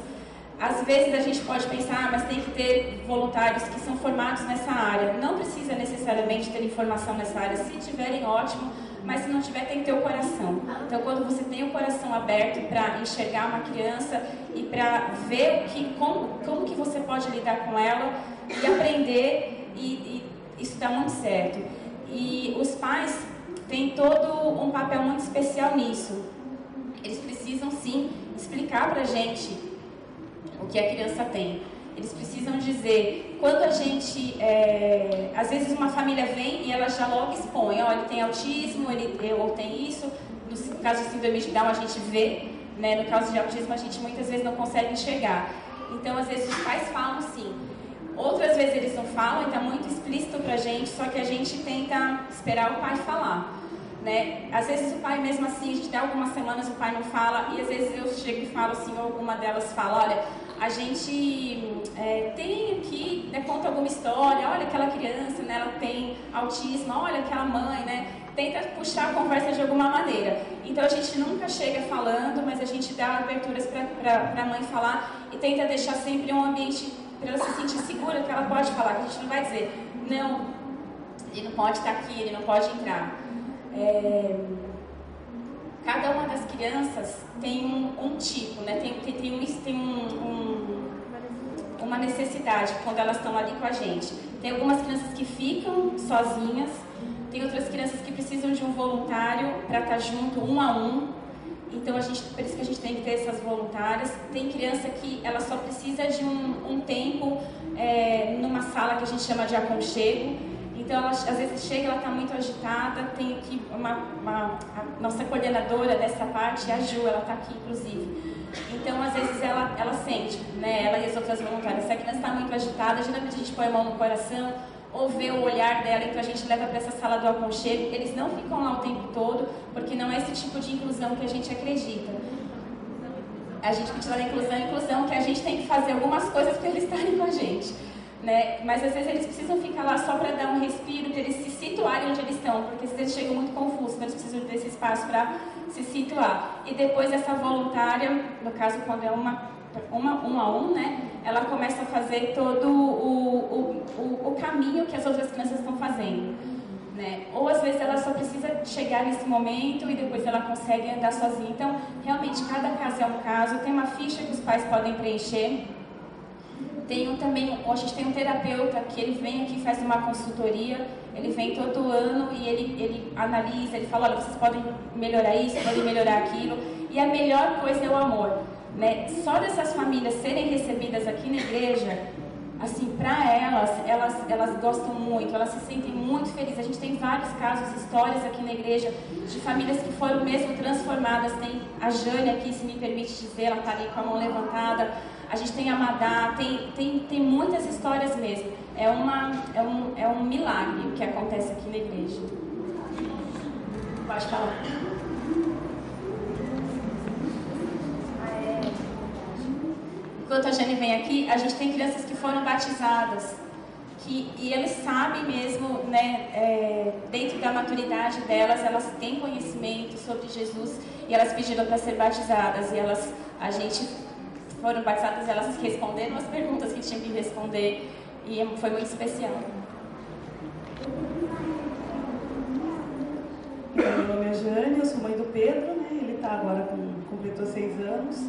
Às vezes a gente pode pensar, ah, mas tem que ter voluntários que são formados nessa área. Não precisa necessariamente ter informação nessa área. Se tiverem, ótimo mas se não tiver, tem que ter o coração. Então, quando você tem o coração aberto para enxergar uma criança e para ver que, como, como que você pode lidar com ela e aprender, e, e isso está muito certo. E os pais têm todo um papel muito especial nisso. Eles precisam, sim, explicar para a gente o que a criança tem. Eles precisam dizer, quando a gente, é, às vezes uma família vem e ela já logo expõe, ó, ele tem autismo, ele ou tem isso, no caso de síndrome de Down a gente vê, né, no caso de autismo a gente muitas vezes não consegue enxergar. Então, às vezes os pais falam sim, outras vezes eles não falam e está muito explícito para a gente, só que a gente tenta esperar o pai falar. Né? Às vezes o pai mesmo assim, a gente dá algumas semanas o pai não fala e às vezes eu chego e falo assim, ou alguma delas fala, olha, a gente é, tem aqui, né, conta alguma história, olha aquela criança, né, ela tem autismo, olha aquela mãe, né, tenta puxar a conversa de alguma maneira. Então a gente nunca chega falando, mas a gente dá aberturas para a mãe falar e tenta deixar sempre um ambiente para ela se sentir segura que ela pode falar, que a gente não vai dizer, não, ele não pode estar aqui, ele não pode entrar. É, cada uma das crianças tem um, um tipo, né? tem, tem, tem, um, tem um, um, uma necessidade quando elas estão ali com a gente. Tem algumas crianças que ficam sozinhas, tem outras crianças que precisam de um voluntário para estar tá junto, um a um. Então, a gente, por isso que a gente tem que ter essas voluntárias. Tem criança que ela só precisa de um, um tempo é, numa sala que a gente chama de aconchego então, ela, às vezes chega, ela está muito agitada, tem aqui uma, uma nossa coordenadora dessa parte, a Ju, ela está aqui, inclusive. Então, às vezes, ela, ela sente, né, ela e as outras voluntárias, se a criança está muito agitada, geralmente a gente põe a mão no coração, ou vê o olhar dela, então a gente leva para essa sala do aconchego. Eles não ficam lá o tempo todo, porque não é esse tipo de inclusão que a gente acredita. A gente acredita na inclusão, inclusão que a gente tem que fazer algumas coisas para eles estarem com a gente. Né? Mas às vezes eles precisam ficar lá só para dar um respiro, para eles se situarem onde eles estão, porque às vezes chegam muito confusos, então eles precisam desse espaço para se situar. E depois essa voluntária, no caso quando é uma uma, um a um, né? Ela começa a fazer todo o, o, o, o caminho que as outras crianças estão fazendo. Né? Ou às vezes ela só precisa chegar nesse momento e depois ela consegue andar sozinha. Então, realmente, cada caso é um caso. Tem uma ficha que os pais podem preencher. Tem um, também, a gente tem um terapeuta que ele vem aqui faz uma consultoria. Ele vem todo ano e ele, ele analisa, ele fala, olha, vocês podem melhorar isso, podem melhorar aquilo. E a melhor coisa é o amor. Né? Só dessas famílias serem recebidas aqui na igreja, assim, para elas, elas, elas gostam muito, elas se sentem muito felizes. A gente tem vários casos, histórias aqui na igreja de famílias que foram mesmo transformadas. Tem a Jane aqui, se me permite dizer, ela está ali com a mão levantada. A gente tem a Madá, tem, tem, tem muitas histórias mesmo. É, uma, é, um, é um milagre o que acontece aqui na igreja. Pode falar. Enquanto a Jane vem aqui, a gente tem crianças que foram batizadas. Que, e eles sabem mesmo, né, é, dentro da maturidade delas, elas têm conhecimento sobre Jesus e elas pediram para ser batizadas. E elas, a gente foram batizadas, elas responderam as perguntas que tinham que responder e foi muito especial. Meu nome é Jane, eu sou mãe do Pedro, né? ele está agora com, completou seis anos.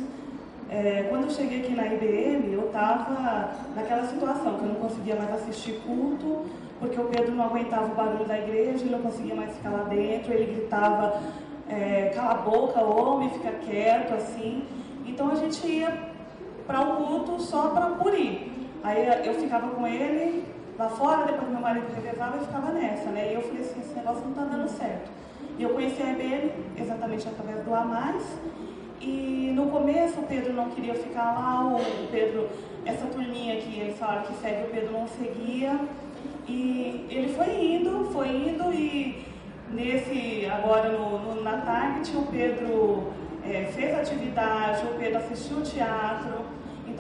É, quando eu cheguei aqui na IBM, eu estava naquela situação que eu não conseguia mais assistir culto, porque o Pedro não aguentava o barulho da igreja, ele não conseguia mais ficar lá dentro, ele gritava, é, cala a boca, homem, fica quieto, assim. Então a gente ia para o culto só para por ir. Aí eu ficava com ele lá fora, depois meu marido revezava e ficava nessa, né? E eu falei assim, esse negócio não está dando certo. E eu conheci a IBM exatamente através do A. E no começo o Pedro não queria ficar lá, o Pedro, essa turminha que eles falaram que segue, o Pedro não seguia. E ele foi indo, foi indo e nesse, agora no, no na tarde, o Pedro é, fez atividade, o Pedro assistiu teatro.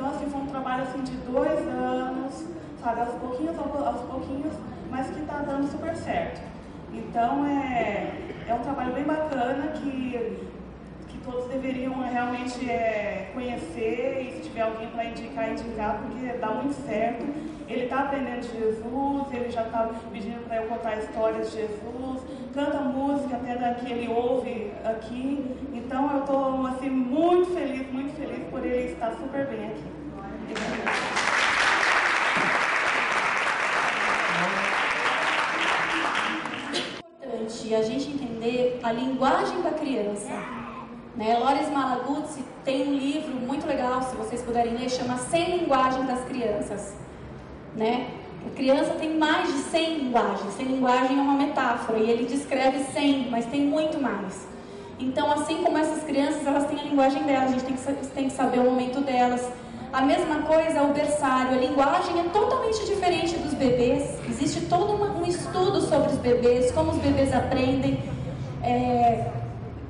Então assim, foi um trabalho assim, de dois anos, sabe, aos pouquinhos, aos pouquinhos, mas que está dando super certo. Então é, é um trabalho bem bacana que todos deveriam realmente é, conhecer e se tiver alguém para indicar, indicar, porque dá muito certo. Ele está aprendendo de Jesus, ele já está pedindo para eu contar histórias de Jesus, canta música até da que ele ouve aqui. Então eu estou assim, muito feliz, muito feliz por ele estar super bem aqui. Importante a gente entender a linguagem da criança. Né? Loris Malaguzzi tem um livro muito legal, se vocês puderem ler, chama Sem Linguagem das Crianças. Né? A criança tem mais de 100 linguagens. Sem linguagem é uma metáfora e ele descreve 100, mas tem muito mais. Então, assim como essas crianças, elas têm a linguagem delas, a gente tem que, tem que saber o momento delas. A mesma coisa o berçário, a linguagem é totalmente diferente dos bebês. Existe todo um estudo sobre os bebês, como os bebês aprendem. É,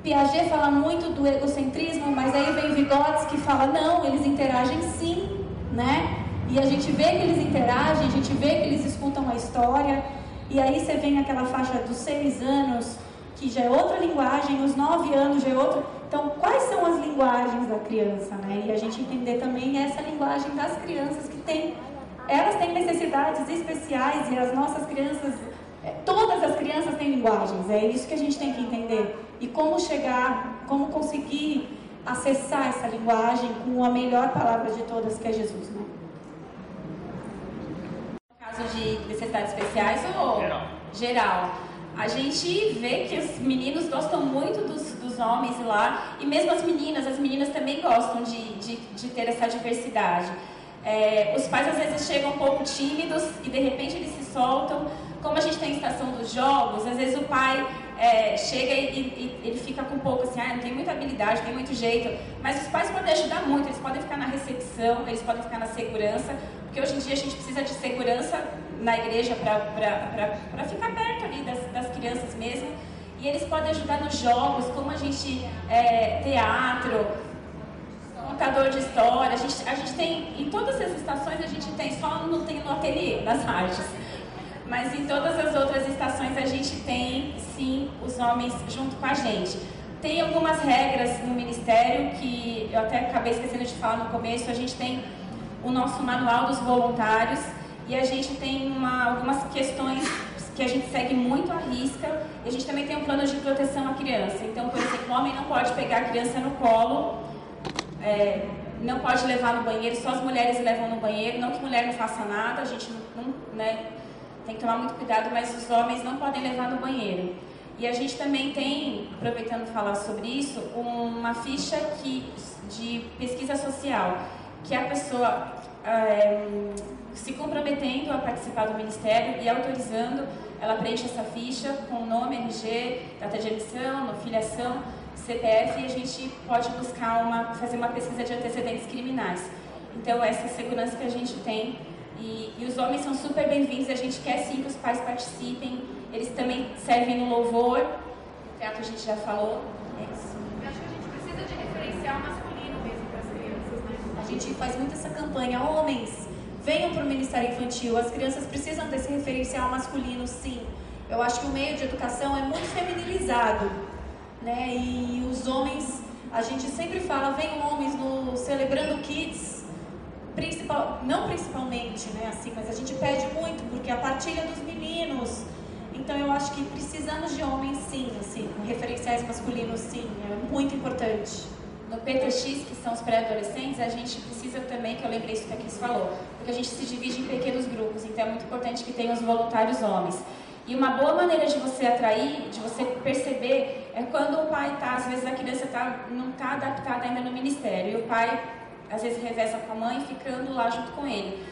Piaget fala muito do egocentrismo, mas aí vem Vygotsky que fala não, eles interagem sim, né? E a gente vê que eles interagem, a gente vê que eles escutam a história, e aí você vem aquela faixa dos seis anos, que já é outra linguagem, os nove anos já é outra. Então, quais são as linguagens da criança, né? E a gente entender também essa linguagem das crianças que tem, elas têm necessidades especiais e as nossas crianças é, todas as crianças têm linguagens, é isso que a gente tem que entender. E como chegar, como conseguir acessar essa linguagem com a melhor palavra de todas, que é Jesus. Né? Caso de necessidades especiais ou geral? geral a gente vê que os meninos gostam muito dos, dos homens lá, e mesmo as meninas, as meninas também gostam de, de, de ter essa diversidade. É, os pais às vezes chegam um pouco tímidos e de repente eles se soltam, como a gente tem a estação dos jogos, às vezes o pai é, chega e, e, ele fica com um pouco assim, ah, não tem muita habilidade, não tem muito jeito. Mas os pais podem ajudar muito, eles podem ficar na recepção, eles podem ficar na segurança, porque hoje em dia a gente precisa de segurança na igreja para ficar perto ali das, das crianças mesmo. E eles podem ajudar nos jogos, como a gente, é, teatro, contador de história, a gente, a gente tem, em todas as estações a gente tem, só não tem no ateliê, nas artes. Mas em todas as outras estações a gente tem, sim, os homens junto com a gente. tem algumas regras no Ministério que eu até acabei esquecendo de falar no começo. A gente tem o nosso manual dos voluntários e a gente tem uma, algumas questões que a gente segue muito à risca. E a gente também tem um plano de proteção à criança. Então, por exemplo, o homem não pode pegar a criança no colo, é, não pode levar no banheiro, só as mulheres levam no banheiro. Não que mulher não faça nada, a gente não, né, tem que tomar muito cuidado, mas os homens não podem levar no banheiro. E a gente também tem, aproveitando falar sobre isso, uma ficha que, de pesquisa social, que a pessoa é, se comprometendo a participar do Ministério e autorizando, ela preenche essa ficha com nome, RG, data de emissão, filiação, CPF e a gente pode buscar uma, fazer uma pesquisa de antecedentes criminais. Então, essa segurança que a gente tem. E, e os homens são super bem-vindos, a gente quer sim que os pais participem. Eles também servem no louvor. O teatro a gente já falou. É isso. Eu acho que a gente precisa de referencial masculino mesmo para as gente faz muito essa campanha. Homens, venham para o Ministério Infantil. As crianças precisam desse referencial masculino, sim. Eu acho que o meio de educação é muito feminilizado, né? E os homens, a gente sempre fala, vem homens no Celebrando Kids, principal, não principalmente, né? Assim, mas a gente pede muito porque a partilha dos meninos. Então eu acho que precisamos de homens, sim, assim, referenciais masculinos, sim, é muito importante. No PTX, que são os pré-adolescentes, a gente precisa também, que eu lembrei isso que a Cris falou, porque a gente se divide em pequenos grupos, então é muito importante que tenha os voluntários homens. E uma boa maneira de você atrair, de você perceber, é quando o pai está, às vezes a criança tá, não está adaptada ainda no ministério, e o pai às vezes reveza com a mãe ficando lá junto com ele.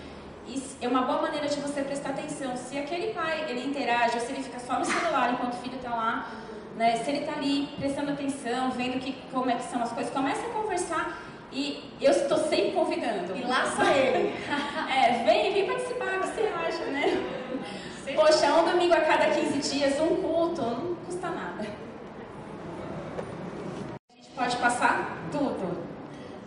E é uma boa maneira de você prestar atenção. Se aquele pai ele interage ou se ele fica só no celular enquanto o filho está lá, né, se ele está ali prestando atenção, vendo que, como é que são as coisas, começa a conversar e eu estou sempre convidando. E laça ele. é, vem, vem participar, o que você acha, né? Poxa, um domingo a cada 15 dias, um culto, não custa nada. A gente pode passar tudo.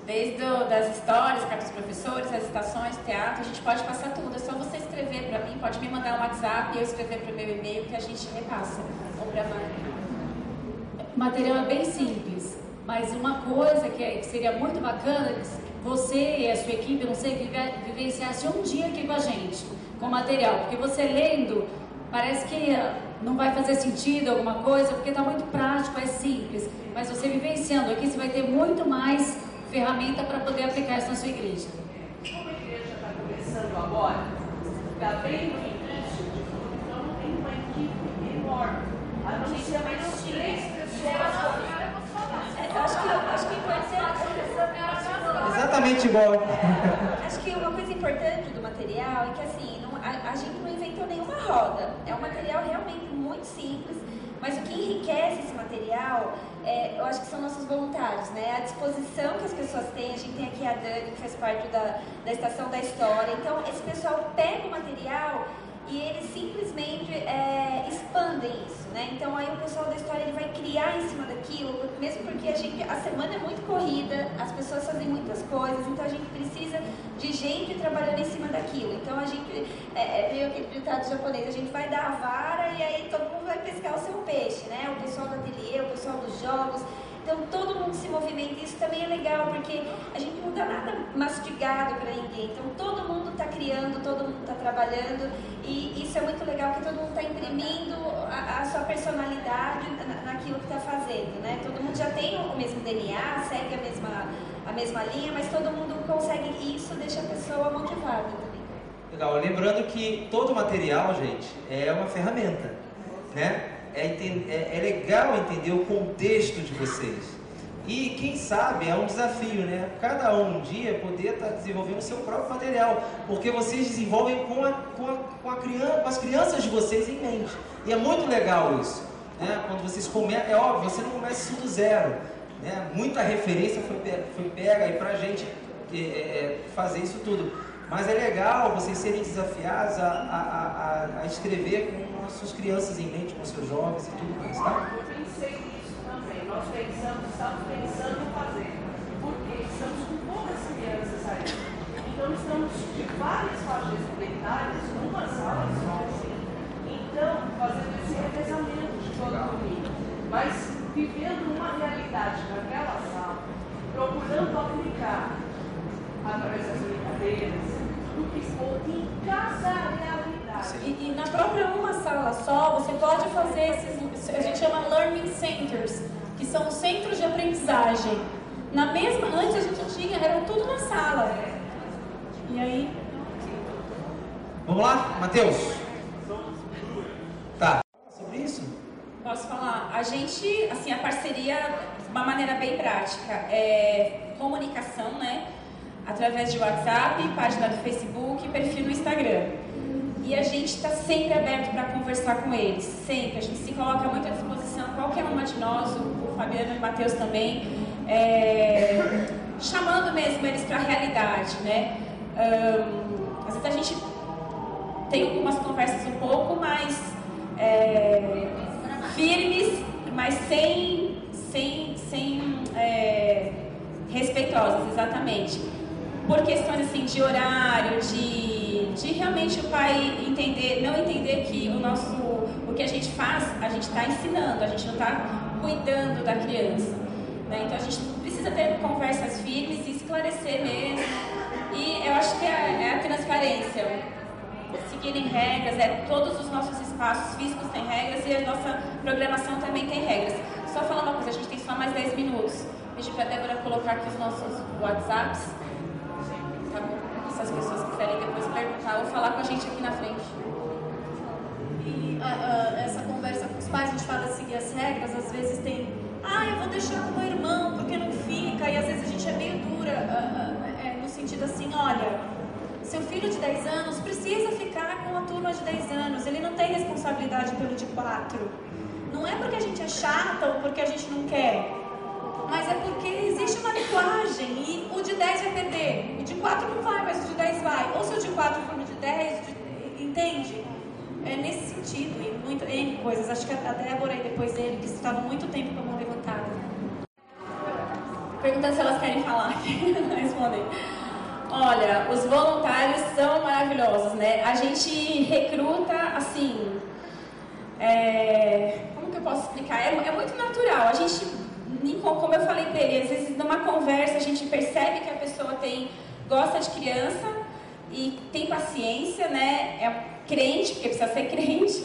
Desde o, das histórias, cartas dos professores, as estações, teatro, a gente pode passar tudo. É só você escrever para mim, pode me mandar um WhatsApp e eu escrever para o meu e-mail que a gente repassa. Ou para O material é bem simples, mas uma coisa que, é, que seria muito bacana, você e a sua equipe, não sei, vivenciasse um dia aqui com a gente, com material, porque você lendo, parece que não vai fazer sentido alguma coisa, porque está muito prático, é simples, mas você vivenciando aqui, você vai ter muito mais ferramenta para poder aplicar isso na sua igreja. Como a igreja está começando agora, está bem no início, então não tem uma equipe enorme. A não ser mais Exatamente igual. Acho que uma coisa importante do material é que assim, não, a, a gente não inventou nenhuma roda. É um material realmente muito simples, mas o que enriquece esse material é, eu acho que são nossos voluntários, né? A disposição que as pessoas têm, a gente tem aqui a Dani, que faz parte da, da Estação da História. Então, esse pessoal pega o material e eles simplesmente é, expandem isso, né? Então aí o pessoal da história ele vai criar em cima daquilo, mesmo porque a gente a semana é muito corrida, as pessoas fazem muitas coisas, então a gente precisa de gente trabalhando em cima daquilo. Então a gente é, é meio aquele ditado japonês, a gente vai dar a vara e aí todo mundo vai pescar o seu peixe, né? O pessoal do ateliê, o pessoal dos jogos. Então todo mundo se movimenta, isso também é legal, porque a gente não dá nada mastigado para ninguém. Então todo mundo está criando, todo mundo está trabalhando, e isso é muito legal que todo mundo está imprimindo a, a, sua personalidade naquilo que está fazendo. Né? Todo mundo já tem o mesmo DNA, segue a mesma, a mesma linha, mas todo mundo consegue, e isso deixa a pessoa motivada também. Legal, lembrando que todo material, gente, é uma ferramenta, né? É, é, é legal entender o contexto de vocês. E quem sabe é um desafio, né? Cada um um dia poder estar tá desenvolvendo o seu próprio material, porque vocês desenvolvem com, a, com, a, com, a criança, com as crianças de vocês em mente. E é muito legal isso. Né? Quando vocês começam, é óbvio, você não começa isso do zero. Né? Muita referência foi, foi pega aí pra gente é, é, fazer isso tudo. Mas é legal vocês serem desafiados a, a, a, a escrever com as suas crianças em mente, com seus jovens e tudo mais, tá? Eu pensei nisso também. Nós pensamos, estamos pensando fazer. Porque estamos com poucas crianças aí. Então estamos de várias faixas etárias numa sala só. Então, fazendo esse revezamento de todo domingo. Mas vivendo uma realidade tanto aplicar através das brincadeiras do que expor em cada realidade. E, e na própria uma sala só, você pode fazer esses, a gente chama learning centers, que são centros de aprendizagem. Na mesma, antes a gente tinha, eram tudo na sala. E aí. Vamos lá, Matheus? Tá. Sobre isso? Posso falar? A gente, assim, a parceria, de uma maneira bem prática, é comunicação, né? Através de WhatsApp, página do Facebook, perfil no Instagram. E a gente está sempre aberto para conversar com eles, sempre. A gente se coloca muito à disposição, qualquer uma de nós, o Fabiano e o Matheus também, é, chamando mesmo eles para a realidade, né? Um, às vezes a gente tem algumas conversas um pouco mais é, firmes, mas sem, sem, sem é, respeitosas, exatamente. Por questões assim de horário, de, de realmente o pai entender, não entender que o nosso, o que a gente faz, a gente está ensinando, a gente não está cuidando da criança. Né? Então a gente precisa ter conversas firmes e esclarecer mesmo. E eu acho que é, é a transparência seguirem regras, é, todos os nossos espaços físicos têm regras e a nossa programação também tem regras. Só falar uma coisa, a gente tem só mais 10 minutos. Pedir para a Débora colocar aqui os nossos WhatsApps, tá bom? Se as pessoas quiserem depois perguntar ou falar com a gente aqui na frente. E uh, uh, essa conversa com os pais, a gente fala de seguir as regras, às vezes tem, ah, eu vou deixar com o meu irmão porque não fica, e às vezes a gente é meio dura, uh, é, no sentido assim, olha, seu filho de 10 anos precisa ficar com a turma de 10 anos, ele não tem responsabilidade pelo de 4. Não é porque a gente é chata ou porque a gente não quer, mas é porque existe uma linguagem e o de 10 vai perder, o de 4 não vai, mas o de 10 vai. Ou se o de 4 for o de 10, de... entende? É nesse sentido, e muito, coisas. Acho que a Débora e depois ele, que estavam muito tempo com a mão levantada. Perguntando se elas querem falar. Respondem. Olha, os voluntários são maravilhosos, né? A gente recruta assim. É, como que eu posso explicar? É, é, muito natural. A gente, como eu falei para ele, às vezes numa conversa a gente percebe que a pessoa tem gosta de criança e tem paciência, né? É crente, porque precisa ser crente.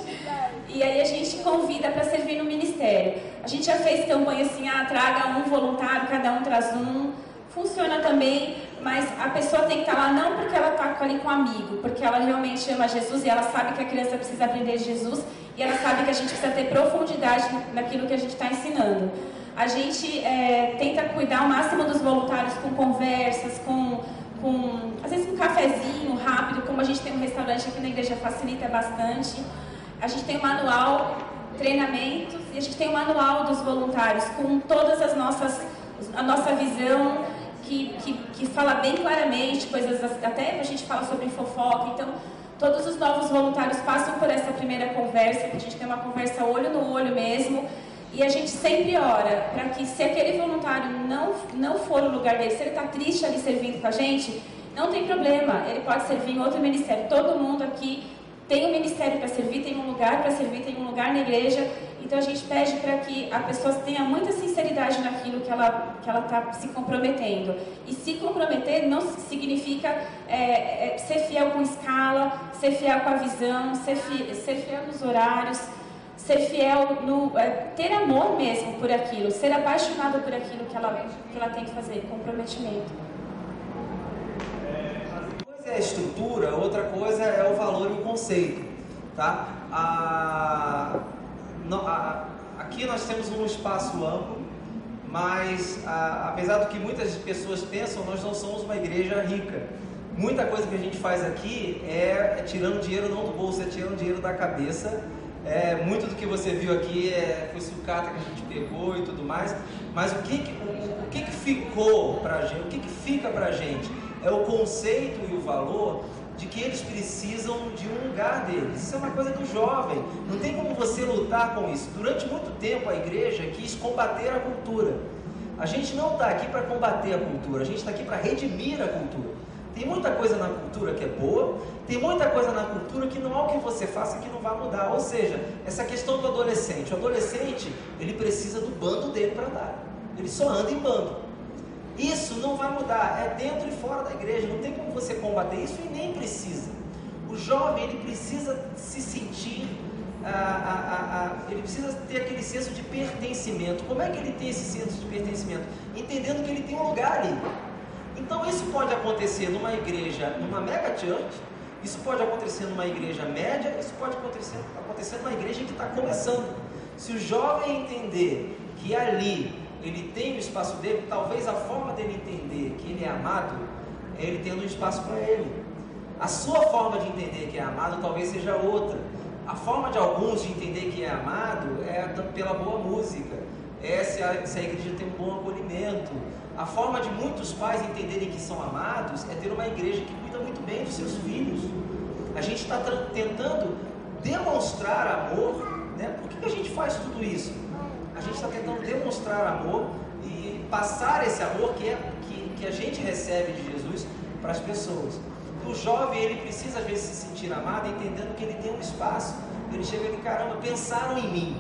E aí a gente convida para servir no ministério. A gente já fez campanha assim, ah, traga um voluntário, cada um traz um. Funciona também mas a pessoa tem que estar lá não porque ela está ali com um amigo, porque ela realmente ama Jesus e ela sabe que a criança precisa aprender Jesus e ela sabe que a gente precisa ter profundidade naquilo que a gente está ensinando. A gente é, tenta cuidar ao máximo dos voluntários com conversas, com, com às vezes um cafezinho rápido, como a gente tem um restaurante aqui na igreja facilita bastante. A gente tem um manual, treinamentos e a gente tem um manual dos voluntários com todas as nossas a nossa visão que, que, que fala bem claramente, coisas até a gente fala sobre fofoca. Então, todos os novos voluntários passam por essa primeira conversa, que a gente tem uma conversa olho no olho mesmo. E a gente sempre ora para que, se aquele voluntário não, não for o lugar dele, se ele está triste ali servindo com a gente, não tem problema, ele pode servir em outro ministério. Todo mundo aqui tem um ministério para servir, tem um lugar para servir, tem um lugar na igreja. Então a gente pede para que a pessoa tenha muita sinceridade naquilo que ela que ela está se comprometendo. E se comprometer não significa é, é, ser fiel com escala, ser fiel com a visão, ser, fi, ser fiel nos horários, ser fiel no é, ter amor mesmo por aquilo, ser apaixonado por aquilo que ela que ela tem que fazer, comprometimento. Uma coisa é a estrutura, outra coisa é o valor e o conceito, tá? A a, aqui nós temos um espaço amplo, mas a, apesar do que muitas pessoas pensam, nós não somos uma igreja rica. Muita coisa que a gente faz aqui é, é tirando dinheiro não do bolso, é tirando dinheiro da cabeça. É, muito do que você viu aqui é, foi sucata que a gente pegou e tudo mais. Mas o que, que o, o, que, que ficou para gente? O que, que fica para gente é o conceito e o valor de que eles precisam de um lugar deles. Isso é uma coisa do jovem. Não tem como você lutar com isso. Durante muito tempo a igreja quis combater a cultura. A gente não está aqui para combater a cultura, a gente está aqui para redimir a cultura. Tem muita coisa na cultura que é boa, tem muita coisa na cultura que não há o que você faça que não vai mudar. Ou seja, essa questão do adolescente. O adolescente, ele precisa do bando dele para andar. Ele só anda em bando. Isso não vai mudar, é dentro e fora da igreja, não tem como você combater isso e nem precisa. O jovem ele precisa se sentir, ah, ah, ah, ele precisa ter aquele senso de pertencimento. Como é que ele tem esse senso de pertencimento? Entendendo que ele tem um lugar ali. Então isso pode acontecer numa igreja, numa mega church, isso pode acontecer numa igreja média, isso pode acontecer, acontecer numa igreja que está começando. Se o jovem entender que ali ele tem o espaço dele, talvez a forma dele entender que ele é amado é ele tendo um espaço para ele. A sua forma de entender que é amado talvez seja outra. A forma de alguns de entender que é amado é pela boa música, é se a, se a igreja tem um bom acolhimento. A forma de muitos pais entenderem que são amados é ter uma igreja que cuida muito bem dos seus filhos. A gente está tentando demonstrar amor, né? Por que, que a gente faz tudo isso? a gente está tentando demonstrar amor e passar esse amor que, é, que, que a gente recebe de Jesus para as pessoas. O jovem, ele precisa às vezes se sentir amado, entendendo que ele tem um espaço. Ele chega e caramba, pensaram em mim.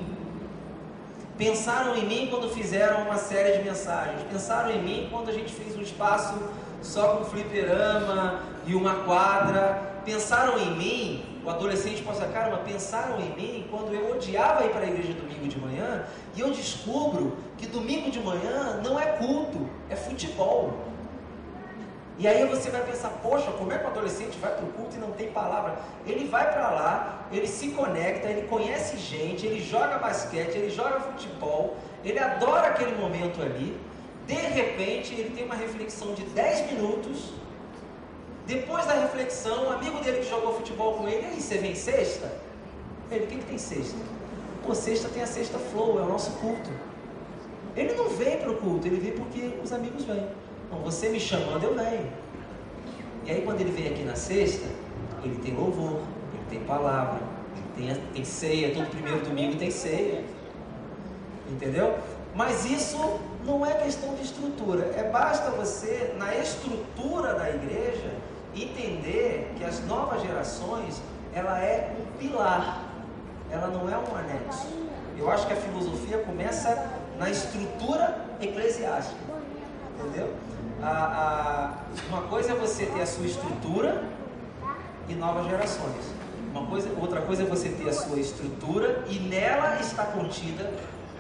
Pensaram em mim quando fizeram uma série de mensagens. Pensaram em mim quando a gente fez um espaço só com fliperama e uma quadra. Pensaram em mim o adolescente possa, caramba, pensaram em mim quando eu odiava ir para a igreja domingo de manhã e eu descubro que domingo de manhã não é culto, é futebol. E aí você vai pensar, poxa, como é que o adolescente vai para o culto e não tem palavra? Ele vai para lá, ele se conecta, ele conhece gente, ele joga basquete, ele joga futebol, ele adora aquele momento ali. De repente, ele tem uma reflexão de 10 minutos depois da reflexão, o amigo dele que jogou futebol com ele, aí, você vem sexta? Ele, o que, que tem sexta? Pô, sexta tem a sexta flow, é o nosso culto. Ele não vem para o culto, ele vem porque os amigos vêm. Então, você me chamando, eu venho. E aí, quando ele vem aqui na sexta, ele tem louvor, ele tem palavra, ele tem, tem ceia, todo primeiro domingo tem ceia. Entendeu? Mas isso não é questão de estrutura, é basta você, na estrutura da igreja, entender que as novas gerações, ela é um pilar, ela não é um anexo. Eu acho que a filosofia começa na estrutura eclesiástica, entendeu? A, a, uma coisa é você ter a sua estrutura e novas gerações. Uma coisa, outra coisa é você ter a sua estrutura e nela está contida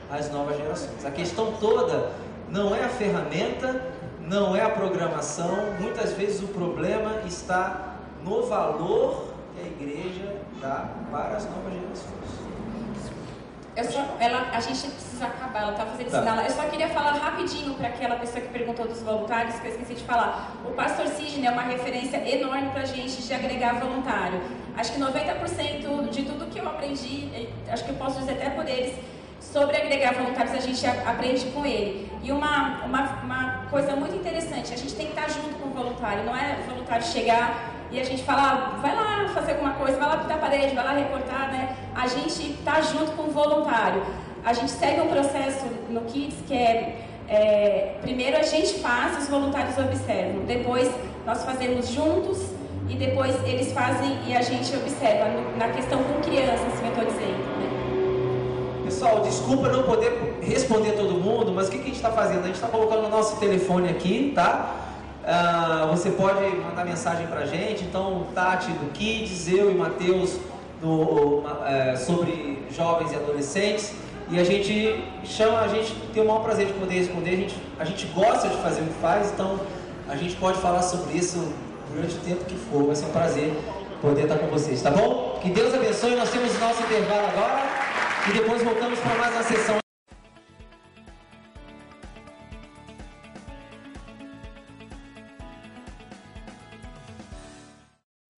as novas gerações. A questão toda não é a ferramenta, não é a programação, muitas vezes o problema está no valor que a igreja dá para as novas gerações. Só, ela, a gente precisa acabar, ela está fazendo tá. sinal. Eu só queria falar rapidinho para aquela pessoa que perguntou dos voluntários, que eu esqueci de falar. O pastor Sidney é uma referência enorme para a gente de agregar voluntário. Acho que 90% de tudo que eu aprendi, acho que eu posso dizer até por eles, sobre agregar voluntários, a gente aprende com ele. E uma, uma, uma coisa muito interessante, a gente tem que estar junto com o voluntário, não é o voluntário chegar e a gente falar, vai lá fazer alguma coisa, vai lá pintar a parede, vai lá recortar, né? A gente está junto com o voluntário. A gente segue um processo no Kids que é, é primeiro a gente faz, os voluntários observam, depois nós fazemos juntos e depois eles fazem e a gente observa na questão com crianças, assim eu estou dizendo. Pessoal, desculpa não poder responder todo mundo, mas o que, que a gente está fazendo? A gente está colocando o nosso telefone aqui, tá? Uh, você pode mandar mensagem para a gente. Então, Tati do Kids, eu e Matheus uh, sobre jovens e adolescentes. E a gente chama, a gente tem o maior prazer de poder responder. A gente, a gente gosta de fazer o que faz, então a gente pode falar sobre isso durante o tempo que for. Vai ser um prazer poder estar com vocês, tá bom? Que Deus abençoe. Nós temos nosso intervalo agora e depois voltamos para mais uma sessão.